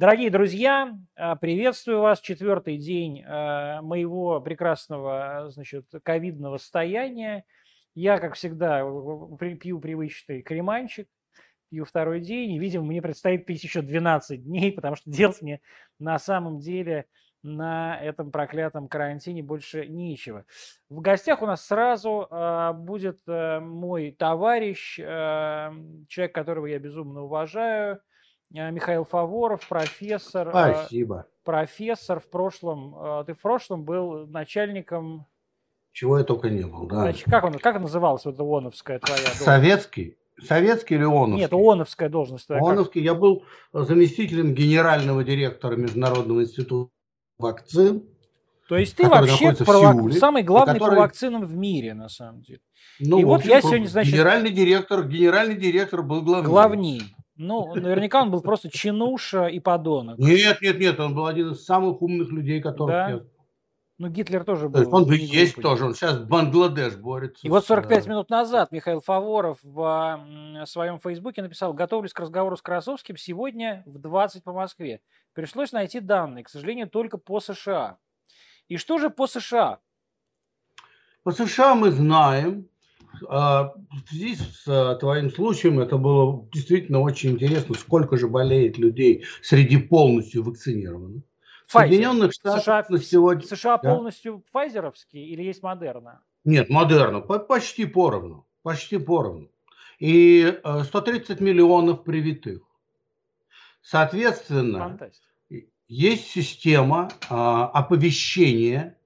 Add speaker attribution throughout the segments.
Speaker 1: Дорогие друзья, э, приветствую вас. Четвертый день э, моего прекрасного, значит, ковидного состояния. Я, как всегда, пью привычный креманчик, пью второй день, и, видимо, мне предстоит пить еще 12 дней, потому что делать мне на самом деле на этом проклятом карантине больше нечего. В гостях у нас сразу э, будет э, мой товарищ, э, человек, которого я безумно уважаю, Э, Михаил Фаворов, профессор.
Speaker 2: Э, Спасибо.
Speaker 1: Профессор в прошлом. Э, ты в прошлом был начальником...
Speaker 2: Чего я только не был, да.
Speaker 1: Значит, как, он, как называлась вот эта ООНовская твоя
Speaker 2: должность? Советский? Советский или ООНовский?
Speaker 1: Нет, ООНовская должность
Speaker 2: твоя. ООНовский. Как? Я был заместителем генерального директора Международного института вакцин.
Speaker 1: То есть ты вообще провак... самый главный который... по вакцинам в мире, на самом деле.
Speaker 2: Ну, и вот я сегодня, значит... Генеральный директор, генеральный директор был главнее.
Speaker 1: Главней. Ну, наверняка он был просто чинуша и подонок.
Speaker 2: Нет, нет, нет, он был один из самых умных людей, которых да? я
Speaker 1: ну, Гитлер тоже был.
Speaker 2: он бы есть глупый. тоже, он сейчас Бангладеш борется.
Speaker 1: И вот 45 минут назад Михаил Фаворов в своем фейсбуке написал, готовлюсь к разговору с Красовским сегодня в 20 по Москве. Пришлось найти данные, к сожалению, только по США. И что же по США?
Speaker 2: По США мы знаем, в связи с а, твоим случаем это было действительно очень интересно, сколько же болеет людей среди полностью вакцинированных.
Speaker 1: В Соединенных Штатах США, на сегодня... США да? полностью файзеровские или есть Модерна?
Speaker 2: Нет, Модерна. Почти поровну. Почти поровну. И 130 а, миллионов привитых. Соответственно, Фантастика. есть система оповещения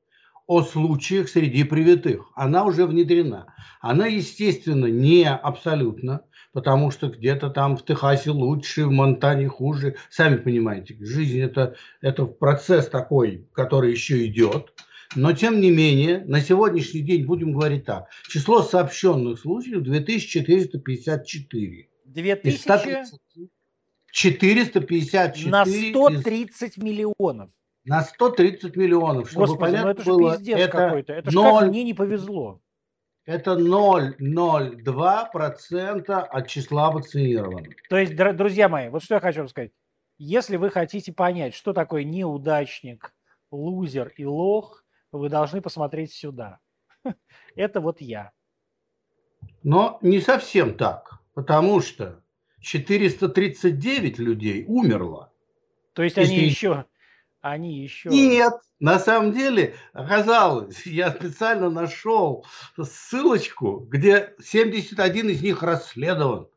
Speaker 2: о случаях среди привитых. Она уже внедрена. Она, естественно, не абсолютно, потому что где-то там в Техасе лучше, в Монтане хуже. Сами понимаете, жизнь это, это процесс такой, который еще идет. Но, тем не менее, на сегодняшний день будем говорить так. Число сообщенных случаев 2454.
Speaker 1: 2000?
Speaker 2: 454.
Speaker 1: На 130 миллионов.
Speaker 2: На 130 миллионов,
Speaker 1: чтобы Господи, понятно ну это же было, пиздец это какой-то. Это 0, же как мне не повезло.
Speaker 2: Это 0,02% от числа вакцинированных.
Speaker 1: То есть, друзья мои, вот что я хочу вам сказать. Если вы хотите понять, что такое неудачник, лузер и лох, вы должны посмотреть сюда. Это вот я.
Speaker 2: Но не совсем так, потому что 439 людей умерло.
Speaker 1: То есть они еще они еще...
Speaker 2: Нет, на самом деле оказалось, я специально нашел ссылочку, где 71 из них расследован.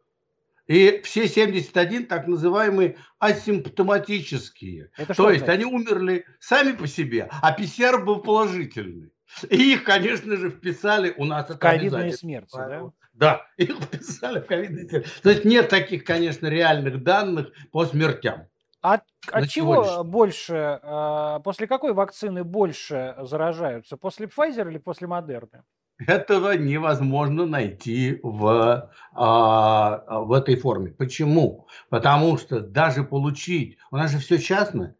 Speaker 2: И все 71 так называемые асимптоматические. Это То есть значит? они умерли сами по себе, а ПЦР был положительный. И их, конечно же, вписали у нас.
Speaker 1: В ковидные смерти, да?
Speaker 2: Да, их вписали в ковидные смерти. То есть нет таких, конечно, реальных данных по смертям.
Speaker 1: От, от чего больше, э, после какой вакцины больше заражаются? После Pfizer или после Модерны?
Speaker 2: Этого невозможно найти в, а, в этой форме. Почему? Потому что даже получить, у нас же все частное,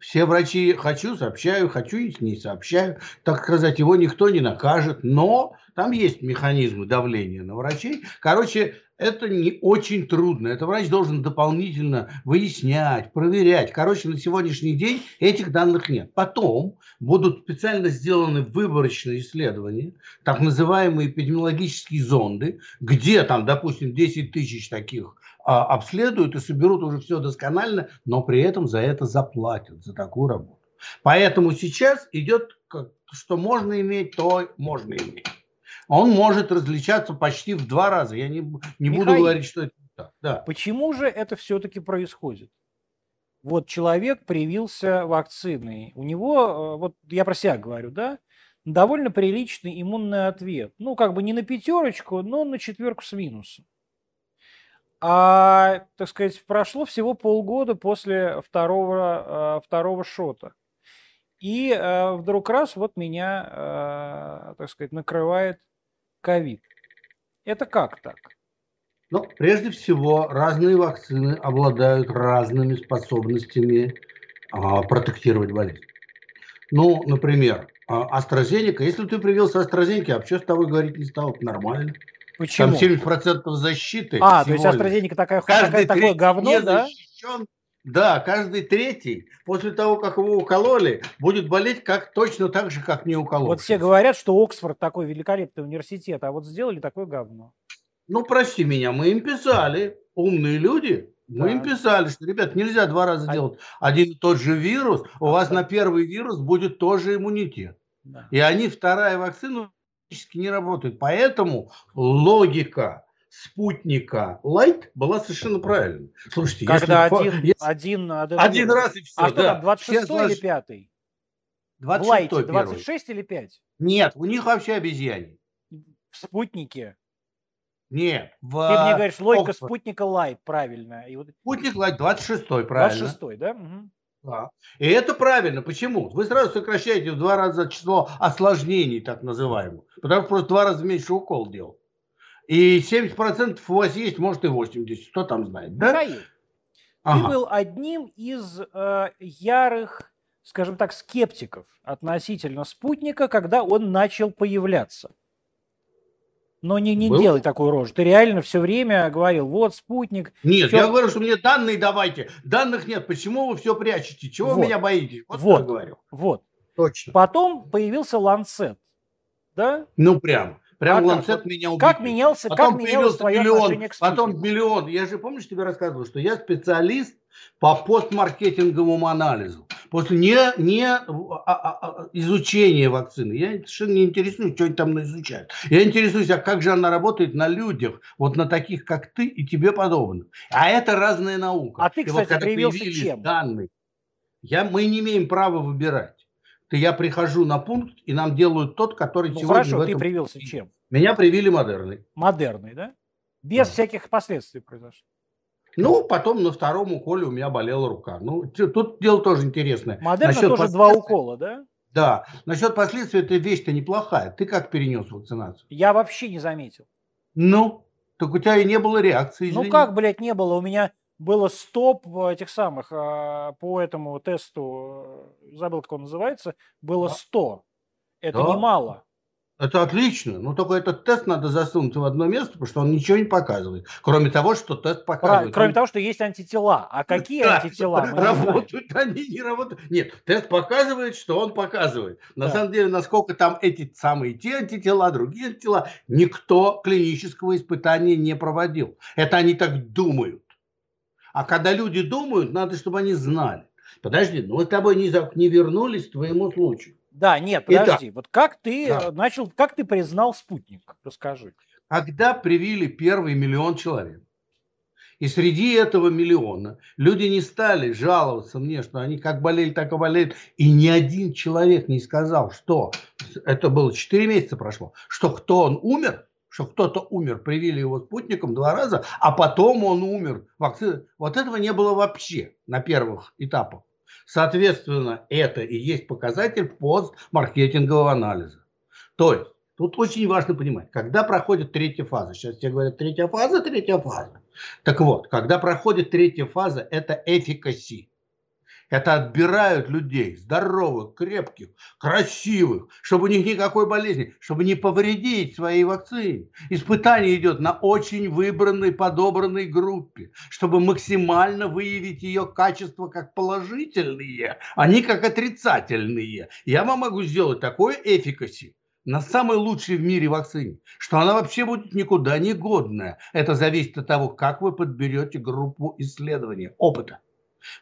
Speaker 2: все врачи хочу, сообщаю, хочу, не сообщаю. Так сказать, его никто не накажет, но там есть механизмы давления на врачей. Короче, это не очень трудно. Это врач должен дополнительно выяснять, проверять. Короче, на сегодняшний день этих данных нет. Потом будут специально сделаны выборочные исследования, так называемые эпидемиологические зонды, где там, допустим, 10 тысяч таких а, обследуют и соберут уже все досконально, но при этом за это заплатят, за такую работу. Поэтому сейчас идет, что можно иметь, то можно иметь он может различаться почти в два раза. Я не, не буду говорить, что это так.
Speaker 1: Да. Почему же это все-таки происходит? Вот человек привился вакциной. У него, э, вот я про себя говорю, да, довольно приличный иммунный ответ. Ну, как бы не на пятерочку, но на четверку с минусом. А, так сказать, прошло всего полгода после второго, э, второго шота. И э, вдруг раз вот меня, так сказать, накрывает ковид. Это как так?
Speaker 2: Ну, прежде всего, разные вакцины обладают разными способностями а, протектировать болезнь. Ну, например, а, AstraZeneca. Если ты привился AstraZeneca, вообще с тобой говорить не стало, нормально.
Speaker 1: Почему?
Speaker 2: Там 70% защиты.
Speaker 1: А, то есть AstraZeneca такая, такая, такое говно, да? Защищен,
Speaker 2: Да, каждый третий после того, как его укололи, будет болеть как точно так же, как не укололи.
Speaker 1: Вот все говорят, что Оксфорд такой великолепный университет, а вот сделали такое говно.
Speaker 2: Ну, прости меня, мы им писали, умные люди, мы да. им писали, что, ребят, нельзя два раза а... делать один и тот же вирус, у а вас на первый вирус будет тоже иммунитет. Да. И они, вторая вакцина, практически не работают. Поэтому логика спутника Light была совершенно правильной.
Speaker 1: Слушайте, Когда если, один, если, один,
Speaker 2: один, один раз и все.
Speaker 1: А что да. там, 26 все или 5? 26 В Лайте 26 или 5?
Speaker 2: Нет, у них вообще обезьяне.
Speaker 1: В спутнике?
Speaker 2: Нет. В...
Speaker 1: Ты мне говоришь, логика Оксфорд. спутника Light, правильно.
Speaker 2: И вот... Спутник Light 26 правильно.
Speaker 1: 26 да? Угу.
Speaker 2: Да. И это правильно. Почему? Вы сразу сокращаете в два раза число осложнений, так называемых. Потому что просто в два раза меньше укол делал. И 70% у вас есть, может и 80%. Кто там знает, да?
Speaker 1: Михаил, ага. ты был одним из э, ярых, скажем так, скептиков относительно спутника, когда он начал появляться. Но не, не Был? делай такую рожу. Ты реально все время говорил, вот спутник.
Speaker 2: Нет,
Speaker 1: все...
Speaker 2: я говорю, что мне данные давайте. Данных нет. Почему вы все прячете? Чего вот. вы меня боитесь?
Speaker 1: Вот, вот. я говорю. Вот. Точно. Потом появился Ланцет. Да?
Speaker 2: Ну, прям. Прям а Ланцет меня убил.
Speaker 1: Как менялся, потом как менялось твое
Speaker 2: миллион,
Speaker 1: отношение к?
Speaker 2: Потом миллион. Я же, помнишь, тебе рассказывал, что я специалист по постмаркетинговому анализу. После не, не а, а, а, изучения вакцины. Я совершенно не интересуюсь, что они там изучают. Я интересуюсь, а как же она работает на людях, вот на таких, как ты и тебе подобных. А это разная наука.
Speaker 1: А ты, кстати, вот, привился чем?
Speaker 2: Данные, я, мы не имеем права выбирать. То я прихожу на пункт, и нам делают тот, который
Speaker 1: ну,
Speaker 2: сегодня
Speaker 1: хорошо, этом... ты привился чем?
Speaker 2: Меня привили модерной.
Speaker 1: Модерной, да? Без да. всяких последствий произошло.
Speaker 2: Ну, потом на втором уколе у меня болела рука. Ну, тут дело тоже интересное.
Speaker 1: Модерна Насчет тоже два укола, да?
Speaker 2: Да. Насчет последствий, эта вещь-то неплохая. Ты как перенес вакцинацию?
Speaker 1: Я вообще не заметил.
Speaker 2: Ну, так у тебя и не было реакции.
Speaker 1: Извини. Ну как, блядь, не было? У меня было стоп этих самых а, по этому тесту, забыл, как он называется, было 100. Это да. немало.
Speaker 2: Это отлично. Но только этот тест надо засунуть в одно место, потому что он ничего не показывает. Кроме того, что тест показывает.
Speaker 1: Кроме
Speaker 2: он...
Speaker 1: того, что есть антитела. А какие да, антитела? Мы
Speaker 2: работают они, не работают. Нет, тест показывает, что он показывает. На да. самом деле, насколько там эти самые те антитела, другие антитела, никто клинического испытания не проводил. Это они так думают. А когда люди думают, надо, чтобы они знали. Подожди, ну мы с тобой не, не вернулись к твоему случаю.
Speaker 1: Да, нет, подожди. Итак, вот как ты да. начал, как ты признал спутник? Расскажи.
Speaker 2: Когда привили первый миллион человек, и среди этого миллиона люди не стали жаловаться мне, что они как болели, так и болеют. И ни один человек не сказал, что это было 4 месяца прошло, что кто он умер, что кто-то умер, привили его спутником два раза, а потом он умер. Вакцина. Вот этого не было вообще на первых этапах. Соответственно, это и есть показатель постмаркетингового анализа. То есть, тут очень важно понимать, когда проходит третья фаза, сейчас тебе говорят третья фаза, третья фаза. Так вот, когда проходит третья фаза, это эффикаси. Это отбирают людей здоровых, крепких, красивых, чтобы у них никакой болезни, чтобы не повредить своей вакцине. Испытание идет на очень выбранной, подобранной группе, чтобы максимально выявить ее качества как положительные, а не как отрицательные. Я вам могу сделать такое эффикаси, на самой лучшей в мире вакцине, что она вообще будет никуда не годная. Это зависит от того, как вы подберете группу исследования, опыта.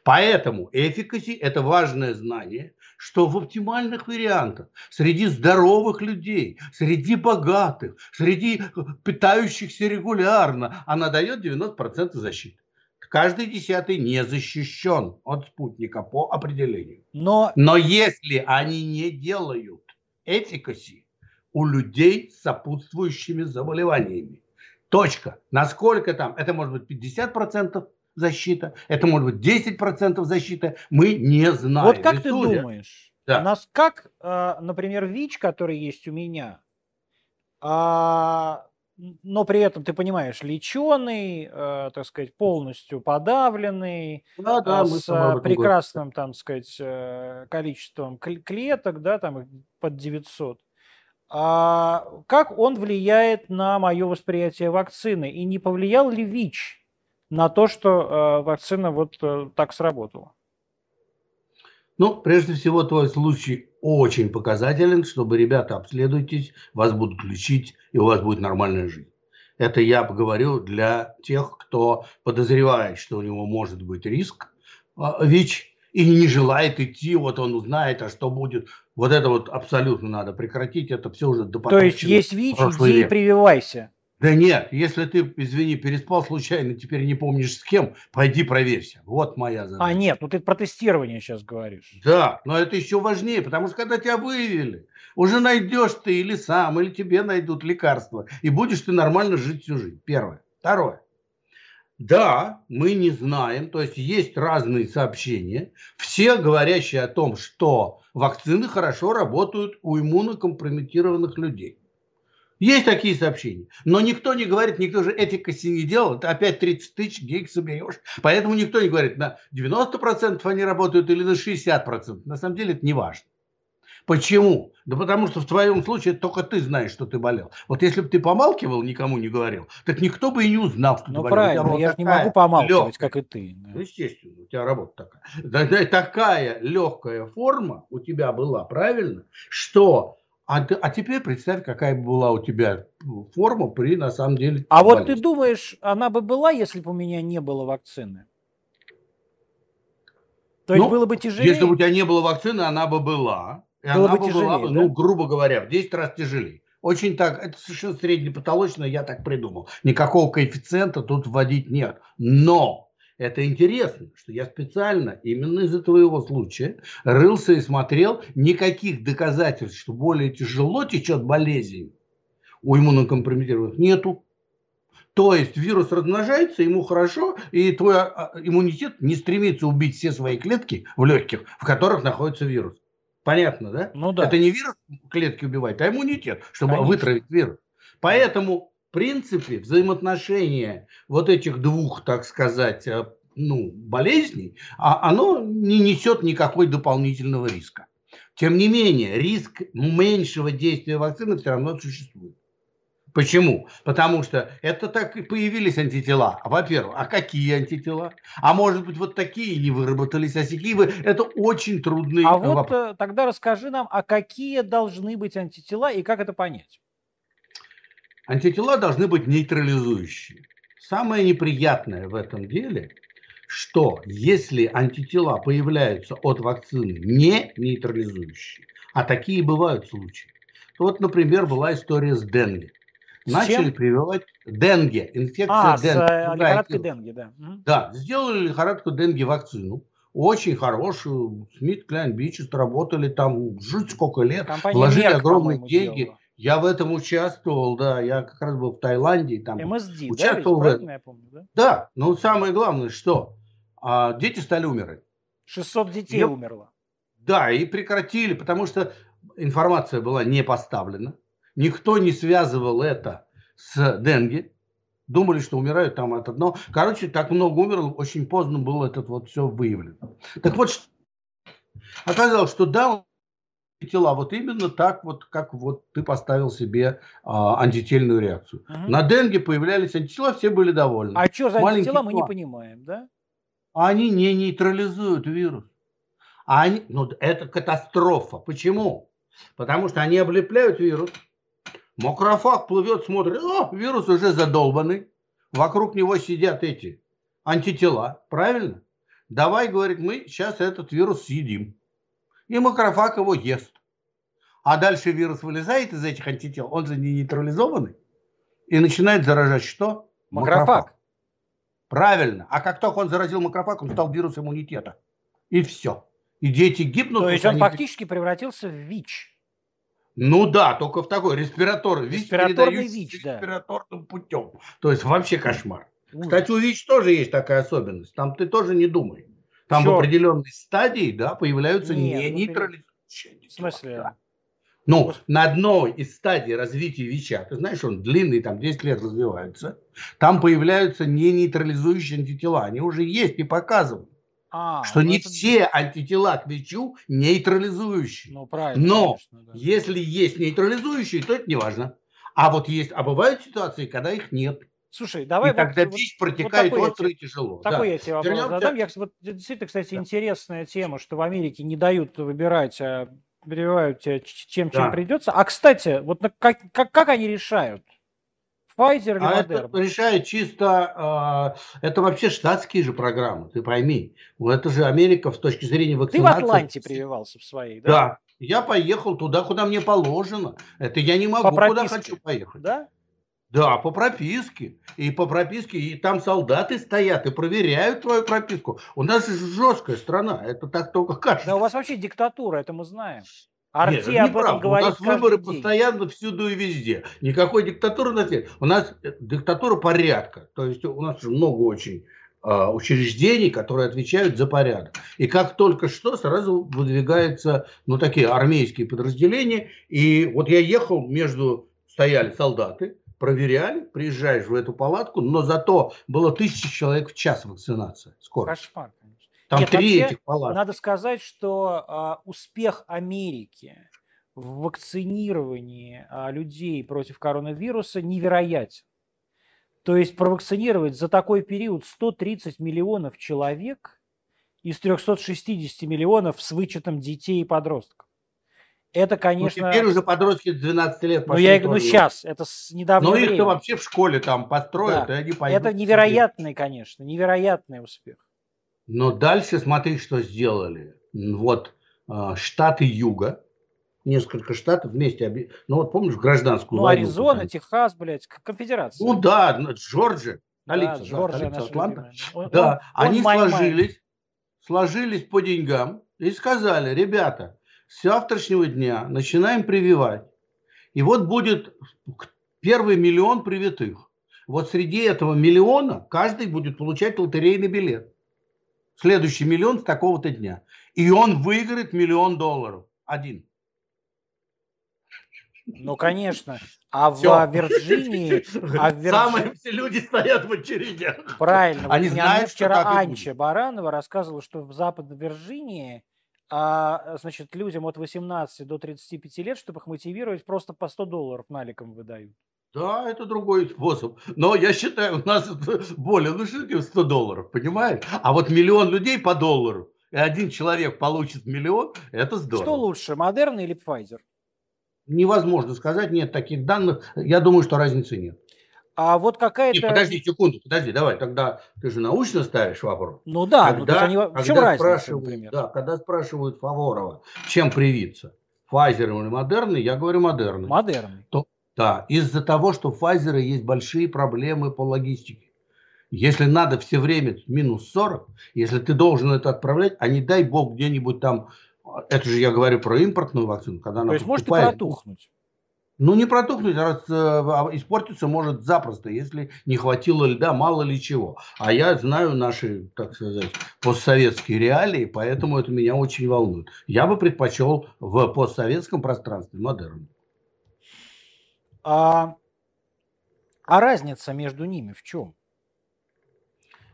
Speaker 2: Поэтому эффикаси – это важное знание, что в оптимальных вариантах, среди здоровых людей, среди богатых, среди питающихся регулярно, она дает 90% защиты. Каждый десятый не защищен от спутника по определению. Но, Но если они не делают эффикаси у людей с сопутствующими заболеваниями, точка. Насколько там? Это может быть 50%, защита, это может быть 10% защиты, мы не знаем.
Speaker 1: Вот как И ты судя... думаешь, да. у нас как, а, например, ВИЧ, который есть у меня, а, но при этом, ты понимаешь, леченый, э, так сказать, полностью подавленный, да, да, с прекрасным, там, сказать, э, количеством клеток, да, там под 900. А как он влияет на мое восприятие вакцины? И не повлиял ли ВИЧ на то, что э, вакцина вот э, так сработала?
Speaker 2: Ну, прежде всего, твой случай очень показателен, чтобы, ребята, обследуйтесь, вас будут лечить, и у вас будет нормальная жизнь. Это я поговорю для тех, кто подозревает, что у него может быть риск а, ВИЧ и не желает идти, вот он узнает, а что будет. Вот это вот абсолютно надо прекратить, это все уже
Speaker 1: до То есть есть ВИЧ, иди и прививайся.
Speaker 2: Да нет, если ты, извини, переспал случайно, теперь не помнишь с кем, пойди проверься. Вот моя
Speaker 1: задача. А нет, ну ты про тестирование сейчас говоришь.
Speaker 2: Да, но это еще важнее, потому что когда тебя выявили, уже найдешь ты или сам, или тебе найдут лекарства, и будешь ты нормально жить всю жизнь. Первое. Второе. Да, мы не знаем, то есть есть разные сообщения, все говорящие о том, что вакцины хорошо работают у иммунокомпрометированных людей. Есть такие сообщения. Но никто не говорит, никто же этикоси не делал. Ты опять 30 тысяч гиг соберешь. Поэтому никто не говорит, на 90% они работают или на 60%. На самом деле это не важно. Почему? Да потому что в твоем случае только ты знаешь, что ты болел. Вот если бы ты помалкивал, никому не говорил, так никто бы и не узнал, что
Speaker 1: ну,
Speaker 2: ты
Speaker 1: правильно, болел. я же не могу помалкивать, легкая. как и ты.
Speaker 2: Да. Ну, естественно, у тебя работа такая. Такая легкая форма у тебя была, правильно, что а, а теперь представь, какая была у тебя форма при, на самом деле,
Speaker 1: А болезни. вот ты думаешь, она бы была, если бы у меня не было вакцины?
Speaker 2: То есть ну, было бы тяжелее? Если бы у тебя не было вакцины, она бы была. И было она бы тяжелее, была, да? ну, грубо говоря, в 10 раз тяжелее. Очень так, это совершенно среднепатологично, я так придумал. Никакого коэффициента тут вводить нет. Но это интересно, что я специально именно из-за твоего случая рылся и смотрел, никаких доказательств, что более тяжело течет болезнь у иммунокомпрометированных нету. То есть вирус размножается, ему хорошо, и твой а, а, иммунитет не стремится убить все свои клетки в легких, в которых находится вирус. Понятно, да?
Speaker 1: Ну да.
Speaker 2: Это не вирус клетки убивает, а иммунитет, чтобы Конечно. вытравить вирус. Поэтому принципе, взаимоотношение вот этих двух, так сказать, э, ну, болезней, а оно не несет никакой дополнительного риска. Тем не менее, риск меньшего действия вакцины все равно существует. Почему? Потому что это так и появились антитела. Во-первых, а какие антитела? А может быть, вот такие не выработались, а сякие вы... Это очень трудный
Speaker 1: А вопрос. вот э, тогда расскажи нам, а какие должны быть антитела и как это понять?
Speaker 2: Антитела должны быть нейтрализующие. Самое неприятное в этом деле, что если антитела появляются от вакцины не нейтрализующие, а такие бывают случаи, то вот, например, была история с Денге. С Начали чем? прививать Денге, инфекция
Speaker 1: а, Денге. э, лихорадкой Денге, да.
Speaker 2: Да, сделали лихорадку Денге вакцину. Очень хорошую. Смит, Кляйн, Бичест работали там жуть сколько лет. Компания вложили Мерк, огромные деньги. Делала. Я в этом участвовал, да, я как раз был в Таиланде. Там
Speaker 1: МСД,
Speaker 2: участвовал да, в... я помню, да? Да, но самое главное, что а, дети стали умирать.
Speaker 1: 600 детей и, умерло.
Speaker 2: Да, и прекратили, потому что информация была не поставлена. Никто не связывал это с денге. Думали, что умирают там от одного. Короче, так много умерло, очень поздно было это вот все выявлено. Так вот, оказалось, что да, тела вот именно так вот, как вот ты поставил себе а, антительную реакцию. Угу. На денге появлялись антитела, все были довольны.
Speaker 1: А что за Маленькие антитела, мы не понимаем, да?
Speaker 2: Они не нейтрализуют вирус. Они, ну, это катастрофа. Почему? Потому что они облепляют вирус. Макрофаг плывет, смотрит, о, вирус уже задолбанный. Вокруг него сидят эти антитела. Правильно? Давай, говорит, мы сейчас этот вирус съедим и макрофаг его ест. А дальше вирус вылезает из этих антител, он же не нейтрализованный, и начинает заражать что?
Speaker 1: Макрофаг. макрофаг.
Speaker 2: Правильно. А как только он заразил макрофаг, он стал вирус иммунитета. И все. И дети гибнут.
Speaker 1: То есть он они... фактически превратился в ВИЧ.
Speaker 2: Ну да, только в такой респиратор.
Speaker 1: ВИЧ Респираторный ВИЧ, да.
Speaker 2: Респираторным путем. То есть вообще кошмар. Ужас. Кстати, у ВИЧ тоже есть такая особенность. Там ты тоже не думай. Там Все. в определенной стадии да, появляются Нет, не ну, нейтрализующие.
Speaker 1: В смысле? Да.
Speaker 2: Ну, Господи. на одной из стадий развития ВИЧа, ты знаешь, он длинный, там 10 лет развивается, там появляются не нейтрализующие антитела. Они уже есть и показывают. А, что ну не это... все антитела к ВИЧу нейтрализующие. Ну, правильно. Но конечно, да. если есть нейтрализующие, то это не важно. А вот есть, а бывают ситуации, когда их нет.
Speaker 1: Слушай, давай
Speaker 2: и
Speaker 1: вот,
Speaker 2: тогда
Speaker 1: вот,
Speaker 2: пища
Speaker 1: вот
Speaker 2: протекает
Speaker 1: я
Speaker 2: остро и тяжело.
Speaker 1: такой
Speaker 2: Да.
Speaker 1: я тебе вопрос
Speaker 2: Вернемся.
Speaker 1: задам. Я, вот, действительно, кстати,
Speaker 2: Да.
Speaker 1: интересная тема, что в Америке не дают выбирать, а прививают тебя чем, чем
Speaker 2: Да.
Speaker 1: придется. А, кстати, вот как, как, как они решают? Pfizer или
Speaker 2: А это
Speaker 1: Moderna?
Speaker 2: решает чисто, э, это вообще штатские же программы, ты пойми. Это же Америка с точки зрения
Speaker 1: Ты в
Speaker 2: вакцинации.
Speaker 1: Атланте прививался в своей, да?
Speaker 2: Да. Я поехал туда, куда мне положено. Это я не могу,
Speaker 1: По
Speaker 2: куда хочу поехать.
Speaker 1: Да?
Speaker 2: Да, по прописке. И по прописке, и там солдаты стоят и проверяют твою прописку. У нас же жесткая страна, это так только кажется.
Speaker 1: Да, у вас вообще диктатура, это мы знаем.
Speaker 2: Нет,
Speaker 1: Арти
Speaker 2: это
Speaker 1: об этом
Speaker 2: неправда. У
Speaker 1: говорит
Speaker 2: нас выборы
Speaker 1: день.
Speaker 2: постоянно всюду и везде. Никакой диктатуры у нас нет. У нас диктатура порядка. То есть у нас же много очень а, учреждений, которые отвечают за порядок. И как только что сразу выдвигаются ну, такие армейские подразделения. И вот я ехал между, стояли солдаты, проверяли, приезжаешь в эту палатку, но зато было тысяча человек в час вакцинация. Скоро.
Speaker 1: Кошмар, конечно.
Speaker 2: Там
Speaker 1: Нет,
Speaker 2: три
Speaker 1: вообще,
Speaker 2: этих палатки.
Speaker 1: Надо сказать, что а, успех Америки в вакцинировании а, людей против коронавируса невероятен. То есть провакцинировать за такой период 130 миллионов человек из 360 миллионов с вычетом детей и подростков. Это,
Speaker 2: Ну,
Speaker 1: конечно...
Speaker 2: теперь уже подростки 12 лет
Speaker 1: ну,
Speaker 2: пошли
Speaker 1: я, ну,
Speaker 2: тоже.
Speaker 1: сейчас, это с недавнего
Speaker 2: Но их-то
Speaker 1: времени.
Speaker 2: вообще в школе там построят,
Speaker 1: Да.
Speaker 2: и они пойдут.
Speaker 1: Это невероятный, конечно, невероятный успех.
Speaker 2: Но дальше смотри, что сделали. Вот а, штаты Юга, несколько штатов вместе, ну вот помнишь гражданскую
Speaker 1: Ну,
Speaker 2: войну?
Speaker 1: Аризона,
Speaker 2: когда-
Speaker 1: Техас, блядь, конфедерация.
Speaker 2: Ну да, ну, Джорджия, столица, да,
Speaker 1: Джорджия
Speaker 2: столица Атланта.
Speaker 1: Он-
Speaker 2: Да,
Speaker 1: он- он
Speaker 2: они
Speaker 1: май-май.
Speaker 2: сложились, сложились по деньгам и сказали, ребята, с завтрашнего дня начинаем прививать. И вот будет первый миллион привитых. Вот среди этого миллиона каждый будет получать лотерейный билет. Следующий миллион с такого-то дня. И он выиграет миллион долларов. Один.
Speaker 1: Ну, конечно. А в
Speaker 2: Всё.
Speaker 1: а, Вирджинии, а в Вирджи-
Speaker 2: Самые все люди стоят в очередях.
Speaker 1: правильно, вот
Speaker 2: Они
Speaker 1: мне
Speaker 2: знают,
Speaker 1: вчера Анча Баранова рассказывала, что в Западной Вирджинии, а, значит, людям от 18 до 35 лет, чтобы их мотивировать, просто по 100 долларов наликом выдают.
Speaker 2: Да, это другой способ. Но я считаю, у нас более внушительно 100 долларов, понимаешь? А вот миллион людей по доллару, и один человек получит миллион, это здорово.
Speaker 1: Что лучше, Модерна или Pfizer?
Speaker 2: Невозможно сказать, нет таких данных. Я думаю, что разницы нет.
Speaker 1: А вот какая-то...
Speaker 2: подожди секунду, подожди, давай, тогда ты же научно ставишь вопрос.
Speaker 1: Ну да, ну то есть
Speaker 2: Когда-
Speaker 1: они... в чем разница,
Speaker 2: спрашивают-
Speaker 1: например?
Speaker 2: Да, когда спрашивают Фаворова, чем привиться, Pfizer или Модерна, я говорю Модерна.
Speaker 1: Модерна.
Speaker 2: Да, из-за того, что у Pfizer есть большие проблемы по логистике. Если надо все время минус 40, если ты должен это отправлять, а не дай бог где-нибудь там, это же я говорю про импортную вакцину, когда она
Speaker 1: То есть может и протухнуть.
Speaker 2: Ну, не протухнуть, раз, э, а испортиться может запросто, если не хватило льда, мало ли чего. А я знаю наши, так сказать, постсоветские реалии, поэтому это меня очень волнует. Я бы предпочел в постсоветском пространстве модерн.
Speaker 1: А, а разница между ними в чем?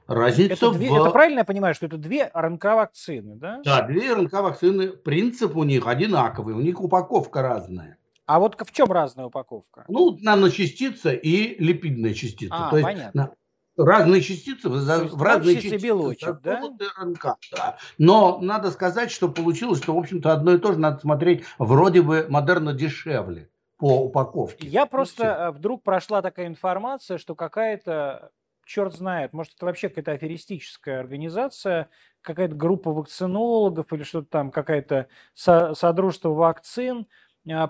Speaker 2: Разница
Speaker 1: Это, две,
Speaker 2: в...
Speaker 1: это правильно я понимаю, что это две РНК-вакцины, да?
Speaker 2: Да, две РНК-вакцины, принцип у них одинаковый, у них упаковка разная.
Speaker 1: А вот в чем разная упаковка?
Speaker 2: Ну, наночастица и липидная частица.
Speaker 1: А,
Speaker 2: То
Speaker 1: понятно.
Speaker 2: разные частицы в, разные частицы
Speaker 1: белочек, да?
Speaker 2: РНК. Да. Но надо сказать, что получилось, что, в общем-то, одно и то же надо смотреть вроде бы модерно дешевле по упаковке.
Speaker 1: Я просто э, вдруг прошла такая информация, что какая-то, черт знает, может это вообще какая-то аферистическая организация, какая-то группа вакцинологов или что-то там, какая-то со- содружество вакцин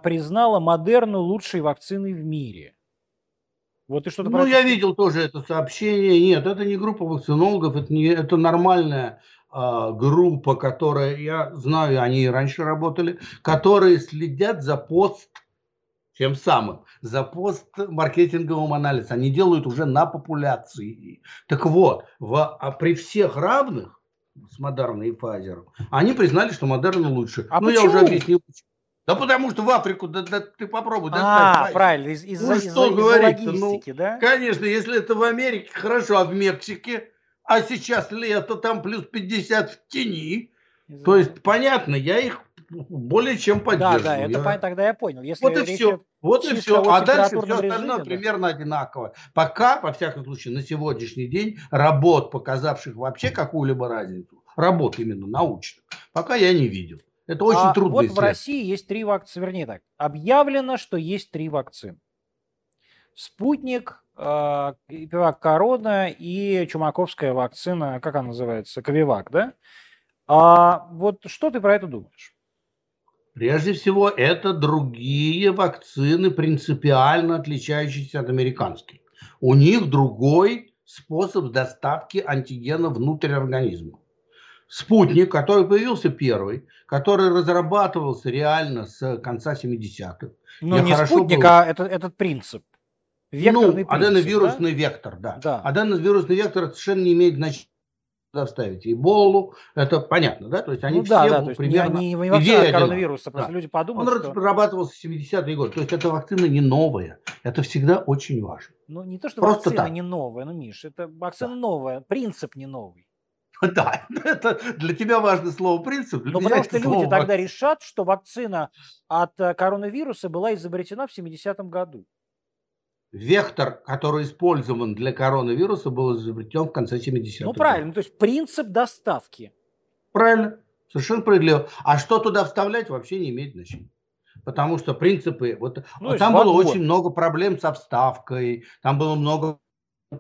Speaker 1: признала Модерну лучшей вакциной в мире. Вот ты что-то
Speaker 2: Ну, я видел тоже это сообщение. Нет, это не группа вакцинологов, это, не, это нормальная а, группа, которая, я знаю, они и раньше работали, которые следят за пост, тем самым, за пост маркетинговым анализом. Они делают уже на популяции. Так вот, в, а при всех равных с Модерной и Pfizer, они признали, что Модерна лучше.
Speaker 1: А
Speaker 2: ну, я уже
Speaker 1: почему?
Speaker 2: Да потому что в Африку, да, да ты попробуй достать
Speaker 1: А,
Speaker 2: Pfizer.
Speaker 1: правильно, из- из-за
Speaker 2: Ну,
Speaker 1: из-за-
Speaker 2: что
Speaker 1: из-за
Speaker 2: говорить-то, ну,
Speaker 1: логистики, да?
Speaker 2: Конечно, если это в Америке, хорошо, а в Мексике, а сейчас лето, там плюс 50 в тени.
Speaker 1: Из-за-
Speaker 2: То есть, понятно, я их более чем поддерживаю.
Speaker 1: Да, да, это я... тогда я понял.
Speaker 2: Если вот и все. Вот и все. А дальше все остальное да. примерно одинаково. Пока, во всяком случае, на сегодняшний день работ, показавших вообще какую-либо разницу, работ именно научных, пока я не видел. Это очень а трудно.
Speaker 1: Вот в России есть три вакцины, вернее так, объявлено, что есть три вакцины. Спутник, э, Пивак Корона и Чумаковская вакцина, как она называется, Ковивак, да? А вот что ты про это думаешь?
Speaker 2: Прежде всего, это другие вакцины, принципиально отличающиеся от американских. У них другой способ доставки антигена внутрь организма. Спутник, который появился первый, который разрабатывался реально с конца 70-х.
Speaker 1: Но не спутник, был... а это, этот принцип.
Speaker 2: Векторный ну, принцип, аденовирусный да? вектор, да. да. Аденовирусный вектор совершенно не имеет значения вставить Эболу, это понятно, да? То есть они ну, все
Speaker 1: да, да, то есть примерно... Не, не, не от коронавируса, просто да. люди подумают,
Speaker 2: Он что... разрабатывался в 70-е годы, то есть эта вакцина не новая, это всегда очень важно.
Speaker 1: Ну не то, что просто вакцина так. не новая, ну Миш, это вакцина да. новая, принцип не новый.
Speaker 2: Да, это для тебя важно слово принцип.
Speaker 1: Ну, потому что люди тогда решат, что вакцина от э, коронавируса была изобретена в 70-м году.
Speaker 2: Вектор, который использован для коронавируса, был изобретен в конце 70-х.
Speaker 1: Ну, правильно, то есть принцип доставки.
Speaker 2: Правильно, совершенно справедливо. А что туда вставлять, вообще не имеет значения. Потому что принципы... Вот, ну, там было очень много проблем со вставкой, там было много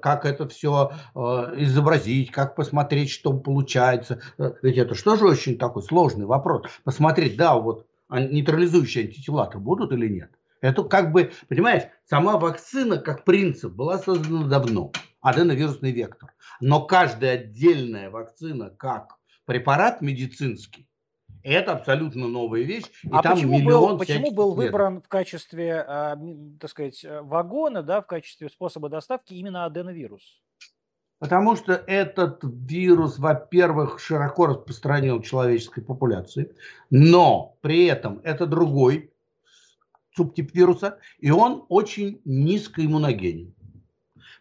Speaker 2: как это все э, изобразить, как посмотреть, что получается. Э, ведь это что же очень такой сложный вопрос. Посмотреть, да, вот нейтрализующие антитела будут или нет. Это как бы, понимаешь, сама вакцина как принцип была создана давно. Аденовирусный вектор. Но каждая отдельная вакцина как препарат медицинский, это абсолютно новая вещь.
Speaker 1: И а там почему был, почему был выбран в качестве, э, так сказать, вагона, да, в качестве способа доставки именно аденовирус?
Speaker 2: Потому что этот вирус, во-первых, широко распространен в человеческой популяции, но при этом это другой субтип вируса, и он очень низкоиммуногенен.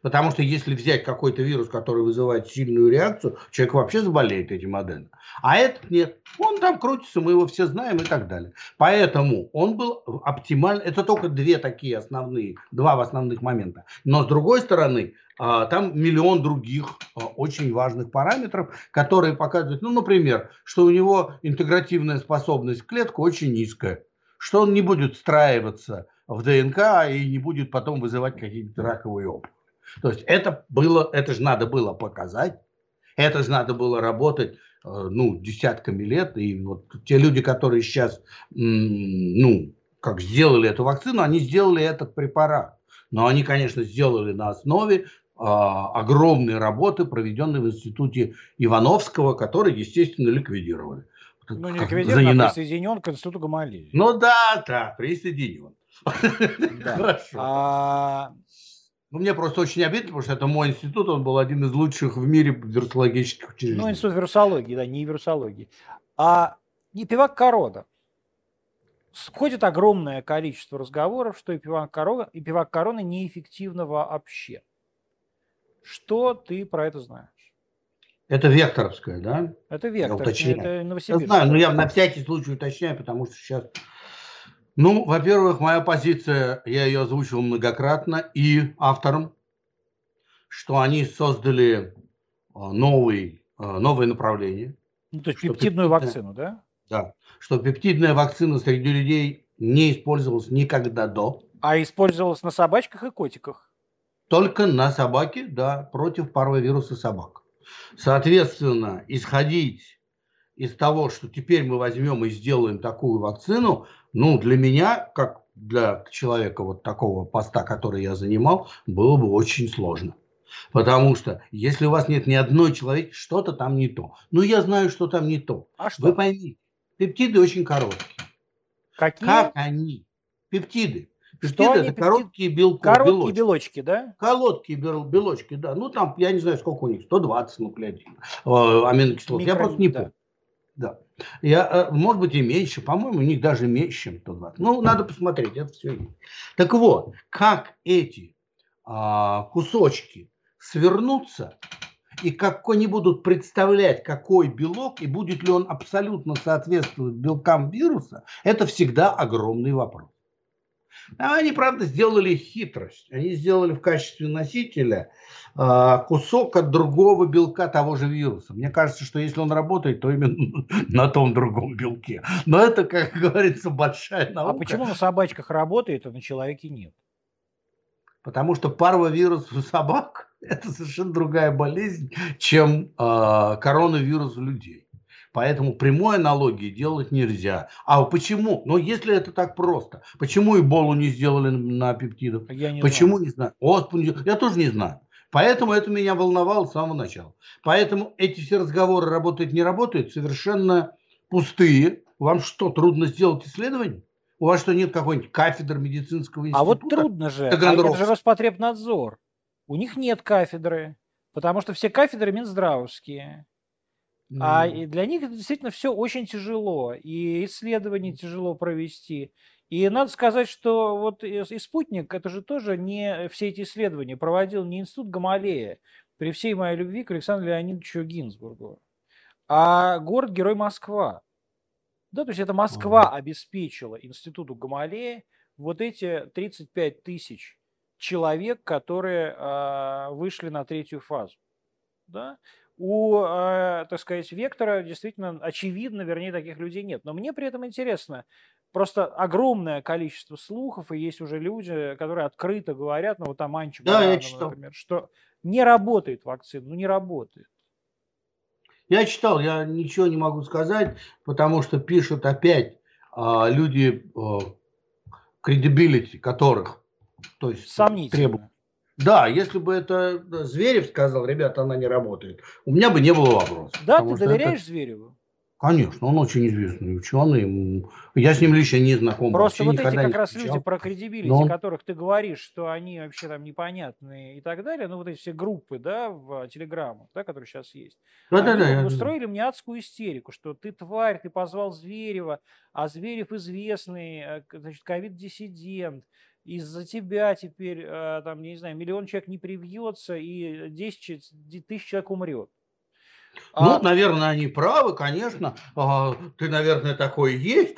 Speaker 2: Потому что если взять какой-то вирус, который вызывает сильную реакцию, человек вообще заболеет этим аденом. А этот нет. Он там крутится, мы его все знаем и так далее. Поэтому он был оптимально. Это только две такие основные, два основных момента. Но с другой стороны, а, там миллион других а, очень важных параметров, которые показывают, ну, например, что у него интегративная способность в клетку очень низкая, что он не будет встраиваться в ДНК и не будет потом вызывать какие-то раковые опухоли. То есть это было, это же надо было показать, это же надо было работать, э, ну, десятками лет, и вот те люди, которые сейчас, ну, как сделали эту вакцину, они сделали этот препарат. Но они, конечно, сделали на основе а, огромной работы, проведенной в институте Ивановского, который, естественно, ликвидировали.
Speaker 1: Ну, не ликвидирован, а присоединен к институту Гамалеи.
Speaker 2: Ну да, да, присоединен.
Speaker 1: Да. Хорошо. А,
Speaker 2: ну, мне просто очень обидно, потому что это мой институт, он был один из лучших в мире вирусологических учреждений.
Speaker 1: Ну, институт вирусологии, да, не вирусологии. А и пивак Корода. Ходит огромное количество разговоров, что и пивак Корона, и пивак Корона неэффективно вообще. Что ты про это знаешь?
Speaker 2: Это векторовская, да?
Speaker 1: Это векторовская, это
Speaker 2: Новосибирск. Я знаю, но я на всякий случай уточняю, потому что сейчас ну, во-первых, моя позиция, я ее озвучивал многократно и авторам, что они создали а, новый, а, новое направление.
Speaker 1: Ну, то есть пептидную вакцину, да?
Speaker 2: Да, что пептидная вакцина среди людей не использовалась никогда до.
Speaker 1: А использовалась на собачках и котиках?
Speaker 2: Только на собаке, да, против паровируса собак. Соответственно, исходить из того, что теперь мы возьмем и сделаем такую вакцину, ну, для меня, как для человека вот такого поста, который я занимал, было бы очень сложно. Потому что если у вас нет ни одной человек, что-то там не то. Ну, я знаю, что там не то. А что? Вы поймите, пептиды очень короткие.
Speaker 1: Какие?
Speaker 2: Как они? Пептиды. Пептиды это пептид... короткие белки.
Speaker 1: Короткие белочки. белочки, да?
Speaker 2: Короткие белочки, да. Ну, там, я не знаю, сколько у них, 120 нуклеотидов, э, аминокислот. Микро... Я просто не помню. Да. Я, э, может быть, и меньше. По-моему, у них даже меньше, чем 120. Ну, надо посмотреть, это все есть. Так вот, как эти а, кусочки свернутся и как они будут представлять, какой белок и будет ли он абсолютно соответствовать белкам вируса, это всегда огромный вопрос. А они, правда, сделали хитрость. Они сделали в качестве носителя э, кусок от другого белка того же вируса. Мне кажется, что если он работает, то именно на том другом белке. Но это, как говорится, большая а наука.
Speaker 1: А почему на собачках работает, а на человеке нет?
Speaker 2: Потому что парвовирус у собак – это совершенно другая болезнь, чем э, коронавирус у людей. Поэтому прямой аналогии делать нельзя. А почему? Но если это так просто, почему Эболу не сделали на пептидах? Я не почему знаю. не знаю? Вот, я тоже не знаю. Поэтому это меня волновало с самого начала. Поэтому эти все разговоры работают, не работают, совершенно пустые. Вам что, трудно сделать исследование? У вас что, нет какой-нибудь кафедры медицинского института?
Speaker 1: А вот трудно же. А это же Роспотребнадзор. У них нет кафедры, потому что все кафедры Минздравовские. Mm. А для них действительно все очень тяжело. И исследования тяжело провести. И надо сказать, что вот и, спутник, это же тоже не все эти исследования проводил не институт Гамалея, при всей моей любви к Александру Леонидовичу Гинзбургу, а город-герой Москва. Да, то есть это Москва ага. обеспечила институту Гамалея вот эти 35 тысяч человек, которые э, вышли на третью фазу. Да? У, э, так сказать, Вектора действительно очевидно, вернее, таких людей нет. Но мне при этом интересно, просто огромное количество слухов, и есть уже люди, которые открыто говорят, ну вот там Анчи да, Баранова, например, что не работает вакцина, ну не работает.
Speaker 2: Я читал, я ничего не могу сказать, потому что пишут опять а, люди, кредибилити которых, то есть требуют. Да, если бы это Зверев сказал, ребята, она не работает, у меня бы не было вопросов.
Speaker 1: Да, ты доверяешь это... Звереву?
Speaker 2: Конечно, он очень известный ученый. Я с ним лично не знаком.
Speaker 1: Просто вот эти как раз люди про кредибилити, Но... которых ты говоришь, что они вообще там непонятные и так далее, ну вот эти все группы, да, в Телеграму, да, которые сейчас есть, да, они да, да, устроили мне адскую истерику, что ты тварь, ты позвал Зверева, а Зверев известный, э, значит, ковид-диссидент, из-за тебя теперь, э, там, не знаю, миллион человек не привьется и 10 тысяч человек умрет.
Speaker 2: Ну, а... наверное, они правы, конечно. А, ты, наверное, такой есть.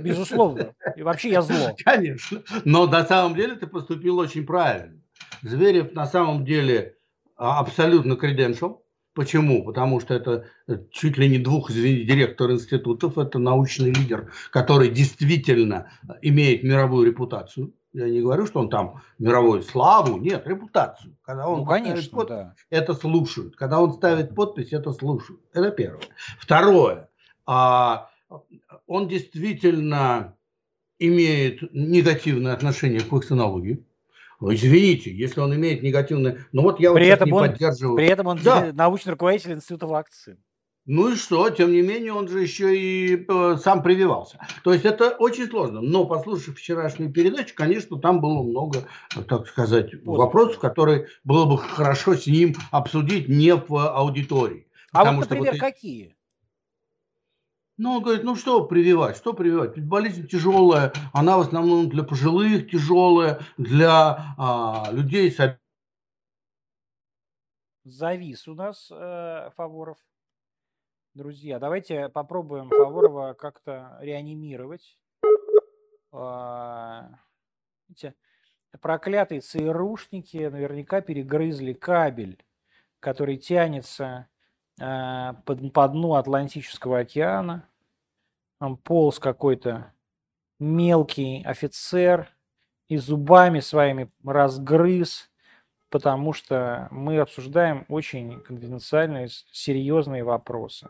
Speaker 1: Безусловно. И вообще я зло.
Speaker 2: Конечно. Но на самом деле ты поступил очень правильно. Зверев на самом деле а, абсолютно креденшал. Почему? Потому что это э, чуть ли не двух директор институтов, это научный лидер, который действительно имеет мировую репутацию. Я не говорю, что он там мировую славу, нет, репутацию. Когда он
Speaker 1: ну, конечно,
Speaker 2: подпись,
Speaker 1: да.
Speaker 2: это слушают. Когда он ставит подпись, это слушают. Это первое. Второе. А, он действительно имеет негативное отношение к вакцинологии. Извините, если он имеет негативное... Ну вот я
Speaker 1: при
Speaker 2: вот
Speaker 1: этом
Speaker 2: не
Speaker 1: он,
Speaker 2: поддерживаю...
Speaker 1: При этом он да. научный руководитель Института вакцин.
Speaker 2: Ну и что? Тем не менее, он же еще и э, сам прививался. То есть это очень сложно. Но послушав вчерашнюю передачу, конечно, там было много, так сказать, Поздно. вопросов, которые было бы хорошо с ним обсудить не в аудитории.
Speaker 1: А вот, например, вот... какие?
Speaker 2: Ну, он говорит, ну что прививать, что прививать? Ведь болезнь тяжелая, она в основном для пожилых тяжелая, для а, людей с...
Speaker 1: Завис у нас э, Фаворов. Друзья, давайте попробуем Фаворова как-то реанимировать. А, эти проклятые ЦРУшники наверняка перегрызли кабель, который тянется а, под, по дну Атлантического океана. Там полз какой-то мелкий офицер и зубами своими разгрыз потому что мы обсуждаем очень конфиденциальные, серьезные вопросы.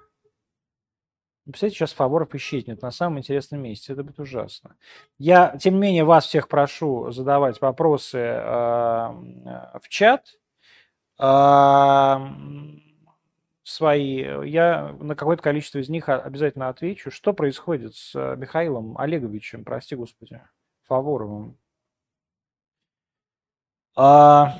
Speaker 1: Представляете, сейчас Фаворов исчезнет на самом интересном месте. Это будет ужасно. Я, тем не менее, вас всех прошу задавать вопросы э, в чат. Э, свои. Я на какое-то количество из них обязательно отвечу. Что происходит с Михаилом Олеговичем, прости господи, Фаворовым? А,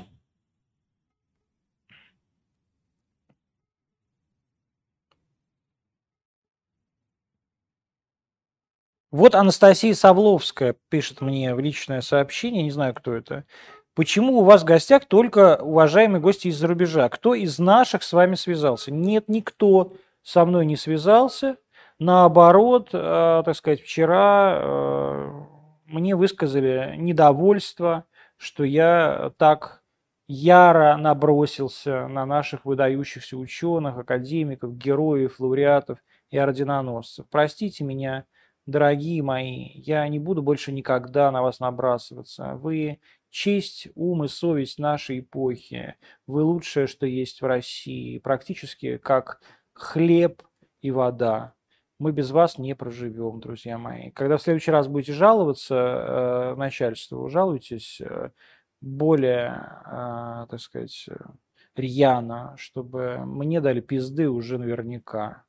Speaker 1: Вот Анастасия Савловская пишет мне в личное сообщение, не знаю, кто это. Почему у вас в гостях только уважаемые гости из-за рубежа? Кто из наших с вами связался? Нет, никто со мной не связался. Наоборот, э, так сказать, вчера э, мне высказали недовольство, что я так яро набросился на наших выдающихся ученых, академиков, героев, лауреатов и орденоносцев. Простите меня, дорогие мои, я не буду больше никогда на вас набрасываться. Вы честь, ум и совесть нашей эпохи. Вы лучшее, что есть в России. Практически как хлеб и вода мы без вас не проживем, друзья мои. Когда в следующий раз будете жаловаться э, начальству, жалуйтесь э, более, э, так сказать, рьяно, чтобы мне дали пизды уже наверняка.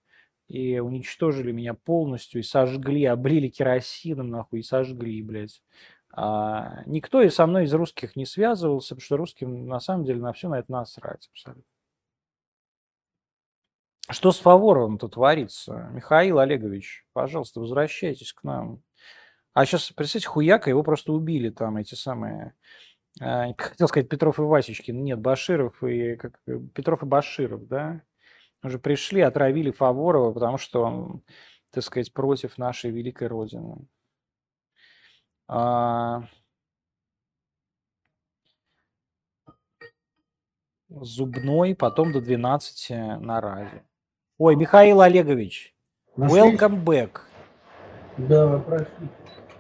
Speaker 1: И уничтожили меня полностью, и сожгли, облили керосином, нахуй, и сожгли, блядь. А, никто и со мной из русских не связывался, потому что русским на самом деле на все на это насрать абсолютно. Что с Фаворовым-то творится? Михаил Олегович, пожалуйста, возвращайтесь к нам. А сейчас, представьте, хуяка, его просто убили там эти самые... А, хотел сказать Петров и Васечкин. Нет, Баширов и... Как, Петров и Баширов, да? Уже пришли, отравили Фаворова, потому что он, так сказать, против нашей великой Родины. А... Зубной, потом до 12 на разе. Ой, Михаил Олегович, Нашли? welcome back.
Speaker 2: Да, простите.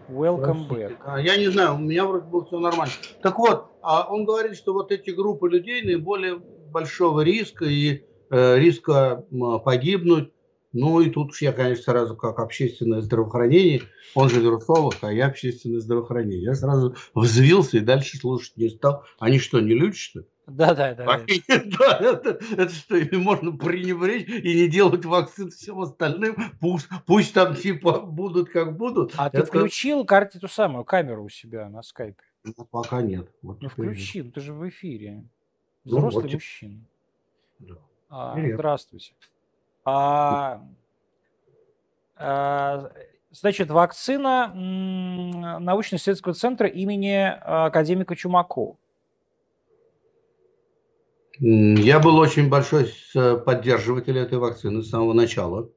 Speaker 1: Welcome простите. back.
Speaker 2: А, я не знаю, у меня вроде было все нормально. Так вот, а он говорит, что вот эти группы людей наиболее большого риска и риска погибнуть. Ну и тут я, конечно, сразу как общественное здравоохранение, он же вирусолог, а я общественное здравоохранение. Я сразу взвился и дальше слушать не стал. Они что, не люди, что ли?
Speaker 1: Да, да, да.
Speaker 2: да это, это что, можно пренебречь и не делать вакцин всем остальным, пусть, пусть там типа будут как будут.
Speaker 1: А
Speaker 2: это...
Speaker 1: ты включил карте ту самую камеру у себя на скайпе?
Speaker 2: Ну, пока нет.
Speaker 1: Вот ну включи, ну ты же в эфире. Ну, Взрослый ну, вот. мужчина. Да. А, здравствуйте. А, а, значит, вакцина научно-исследовательского центра имени а, академика Чумакова.
Speaker 2: Я был очень большой поддерживатель этой вакцины с самого начала.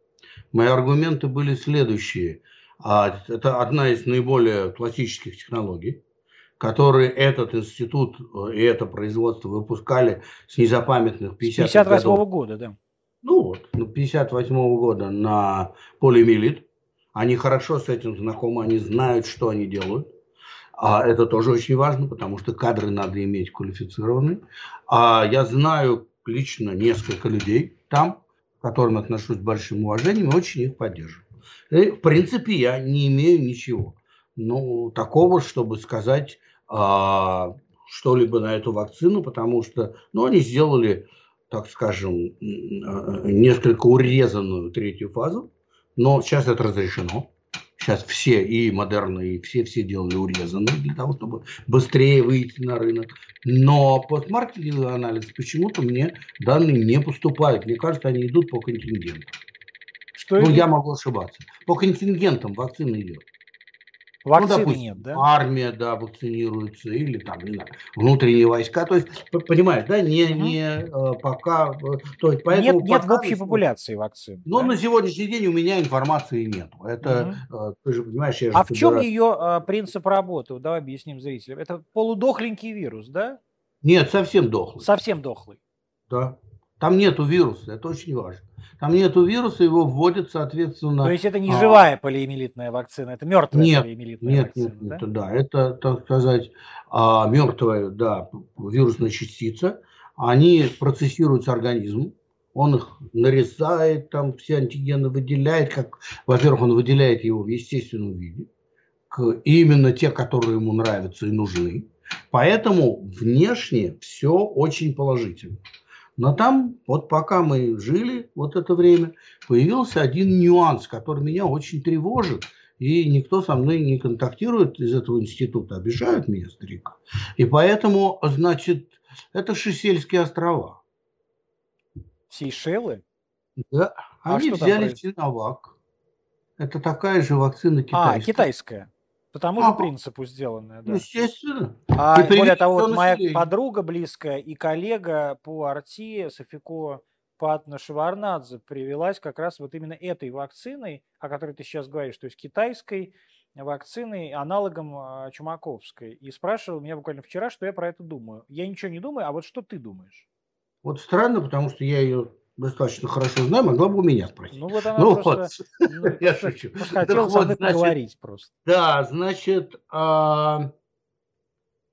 Speaker 2: Мои аргументы были следующие. Это одна из наиболее классических технологий, которые этот институт э, и это производство выпускали с незапамятных 50 58
Speaker 1: -го года, да.
Speaker 2: Ну вот, 58 -го года на полимелит. Они хорошо с этим знакомы, они знают, что они делают. А это тоже очень важно, потому что кадры надо иметь квалифицированные. А я знаю лично несколько людей там, к которым отношусь с большим уважением и очень их поддерживаю. И, в принципе, я не имею ничего. Ну, такого, чтобы сказать что-либо на эту вакцину, потому что ну, они сделали, так скажем, несколько урезанную третью фазу, но сейчас это разрешено. Сейчас все, и модерны, и все-все делали урезанные для того, чтобы быстрее выйти на рынок. Но постмаркетинговый анализ почему-то мне данные не поступают. Мне кажется, они идут по контингенту. Что ну, идет? я могу ошибаться. По контингентам вакцина идет.
Speaker 1: Ну, Вакцины ну, допустим, нет, да?
Speaker 2: Армия, да, вакцинируется, или там, не знаю, внутренние войска. То есть, понимаешь, да, не, угу. не э, пока... Э, то есть,
Speaker 1: поэтому нет, нет в общей популяции вакцин.
Speaker 2: Но да? на сегодняшний день у меня информации нет. Это, угу. ты же понимаешь... Я
Speaker 1: а в чем ее принцип работы? Давай объясним зрителям. Это полудохленький вирус, да?
Speaker 2: Нет, совсем дохлый.
Speaker 1: Совсем дохлый.
Speaker 2: Да. Там нету вируса, это очень важно. Там нету вируса, его вводят, соответственно...
Speaker 1: То есть это не а... живая полиэмилитная вакцина, это мертвая
Speaker 2: нет,
Speaker 1: полиэмилитная
Speaker 2: нет,
Speaker 1: вакцина,
Speaker 2: нет, да? Нет, да, это, так сказать, а, мертвая, да, вирусная частица. Они процессируются организмом, он их нарезает, там все антигены выделяет, как, во-первых, он выделяет его в естественном виде, именно те, которые ему нравятся и нужны. Поэтому внешне все очень положительно. Но там, вот пока мы жили вот это время, появился один нюанс, который меня очень тревожит. И никто со мной не контактирует из этого института, обижают меня старика. И поэтому, значит, это Шесельские острова.
Speaker 1: Сейшелы?
Speaker 2: Да. А Они взяли Синовак. Это такая же вакцина
Speaker 1: китайская. А, китайская. По тому же принципу сделанное, да.
Speaker 2: Естественно.
Speaker 1: А более того, вот моя подруга близкая и коллега по Арти, Софико Патна Шеварнадзе, привелась как раз вот именно этой вакциной, о которой ты сейчас говоришь, то есть китайской вакциной, аналогом а, Чумаковской. И спрашивал меня буквально вчера, что я про это думаю. Я ничего не думаю, а вот что ты думаешь?
Speaker 2: Вот странно, потому что я ее достаточно хорошо знаю, могла бы у меня спросить.
Speaker 1: Ну вот она ну, просто, вот. Ну, я шучу. Хотела со мной поговорить просто.
Speaker 2: Да, значит, а,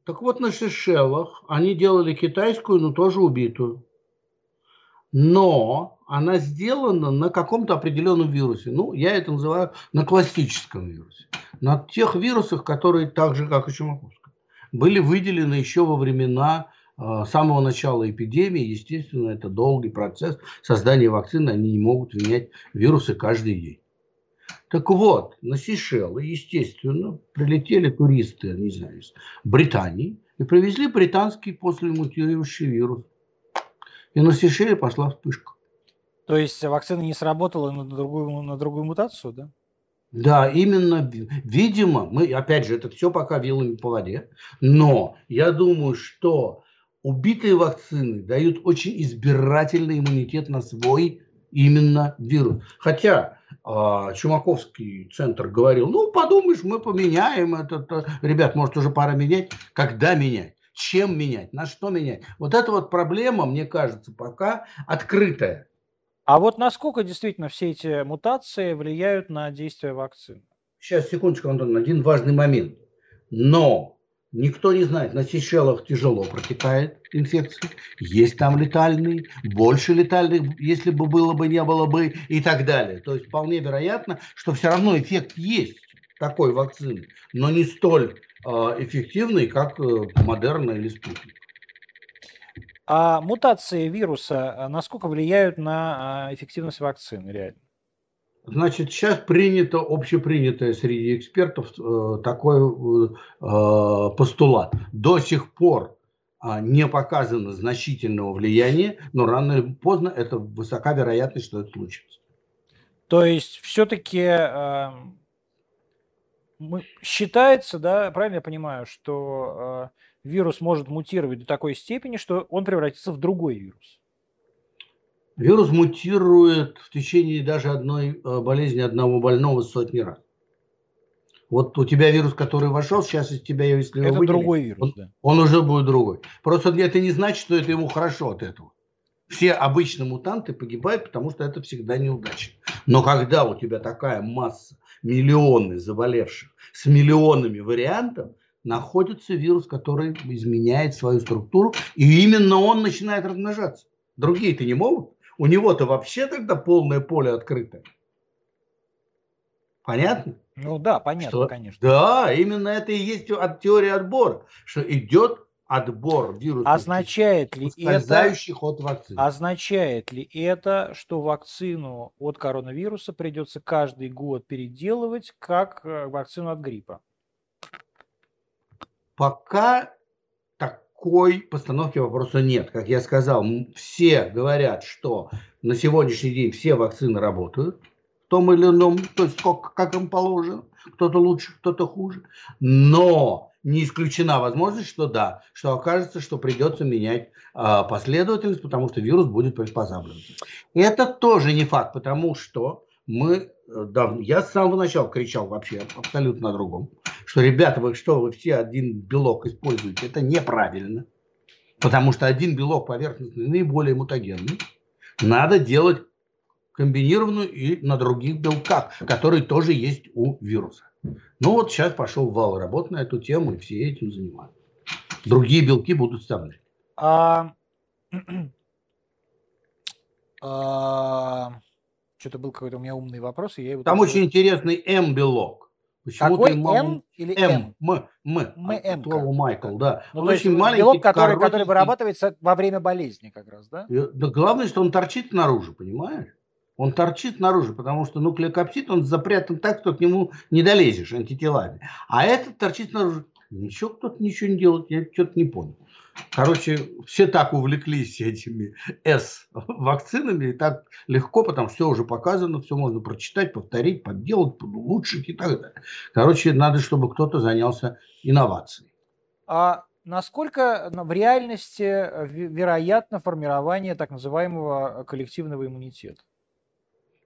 Speaker 2: так вот на Шишелах они делали китайскую, но тоже убитую. Но она сделана на каком-то определенном вирусе. Ну, я это называю на классическом вирусе. На тех вирусах, которые так же, как и Чумаковская, были выделены еще во времена с самого начала эпидемии, естественно, это долгий процесс создания вакцины, они не могут менять вирусы каждый день. Так вот, на Сейшелы, естественно, прилетели туристы, не знаю, из Британии и привезли британский послемутирующий вирус. И на Сейшеле пошла вспышка.
Speaker 1: То есть вакцина не сработала на другую, на другую мутацию, да?
Speaker 2: Да, именно, видимо, мы, опять же, это все пока вилами по воде, но я думаю, что убитые вакцины дают очень избирательный иммунитет на свой именно вирус. Хотя э, Чумаковский центр говорил, ну, подумаешь, мы поменяем этот. Ребят, может, уже пора менять. Когда менять? Чем менять? На что менять? Вот эта вот проблема, мне кажется, пока открытая.
Speaker 1: А вот насколько действительно все эти мутации влияют на действие вакцины?
Speaker 2: Сейчас, секундочку, Антон, один важный момент. Но Никто не знает, на Сейшелах тяжело протекает инфекция, есть там летальный, больше летальных, если бы было бы, не было бы и так далее. То есть вполне вероятно, что все равно эффект есть такой вакцины, но не столь э, эффективный, как э, Модерна или Спутник.
Speaker 1: А мутации вируса э, насколько влияют на э, эффективность вакцины реально?
Speaker 2: Значит, сейчас принято, общепринятое среди экспертов э, такой э, постулат. До сих пор э, не показано значительного влияния, но рано или поздно это высока вероятность, что это случится.
Speaker 1: То есть все-таки э, считается, да, правильно я понимаю, что э, вирус может мутировать до такой степени, что он превратится в другой вирус?
Speaker 2: Вирус мутирует в течение даже одной э, болезни одного больного сотни раз. Вот у тебя вирус, который вошел, сейчас из тебя, если
Speaker 1: его Это выделить, другой вирус,
Speaker 2: он,
Speaker 1: да.
Speaker 2: Он уже будет другой. Просто это не значит, что это ему хорошо от этого. Все обычно мутанты погибают, потому что это всегда неудачно. Но когда у тебя такая масса, миллионы заболевших с миллионами вариантов, находится вирус, который изменяет свою структуру, и именно он начинает размножаться. Другие-то не могут. У него-то вообще тогда полное поле открыто. Понятно?
Speaker 1: Ну да, понятно,
Speaker 2: что,
Speaker 1: конечно.
Speaker 2: Да, именно это и есть от теории отбора, что идет отбор вирусов.
Speaker 1: Означает ли это,
Speaker 2: от вакцины.
Speaker 1: означает ли это, что вакцину от коронавируса придется каждый год переделывать, как э, вакцину от гриппа?
Speaker 2: Пока такой постановки вопроса нет. Как я сказал, все говорят, что на сегодняшний день все вакцины работают в том или ином, то есть как, как им положено, кто-то лучше, кто-то хуже. Но не исключена возможность, что да, что окажется, что придется менять э, последовательность, потому что вирус будет приспособлен. И это тоже не факт, потому что мы, э, да, я с самого начала кричал вообще абсолютно о другом что, ребята, вы что, вы все один белок используете, это неправильно. Потому что один белок поверхностный наиболее мутагенный. Надо делать комбинированную и на других белках, которые тоже есть у вируса. Ну вот сейчас пошел вал работ на эту тему, и все этим занимаются. Другие белки будут вставлены. А...
Speaker 1: а... Что-то был какой-то у меня умный вопрос, и я его...
Speaker 2: Там очень интересный М-белок.
Speaker 1: Почему Какой М или М?
Speaker 2: М. М.
Speaker 1: ММ.
Speaker 2: Слово Майкл, да.
Speaker 1: Ну, он то есть очень маленький, белок, который, который вырабатывается во время болезни как раз, да?
Speaker 2: Да главное, что он торчит наружу, понимаешь? Он торчит наружу, потому что нуклеокапсид, он запрятан так, что к нему не долезешь антителами. А этот торчит наружу. Ничего, кто-то ничего не делает, я что-то не понял. Короче, все так увлеклись этими С-вакцинами, и так легко, потому что все уже показано, все можно прочитать, повторить, подделать, улучшить и так далее. Короче, надо, чтобы кто-то занялся инновацией.
Speaker 1: А насколько в реальности э, вероятно формирование так называемого коллективного иммунитета?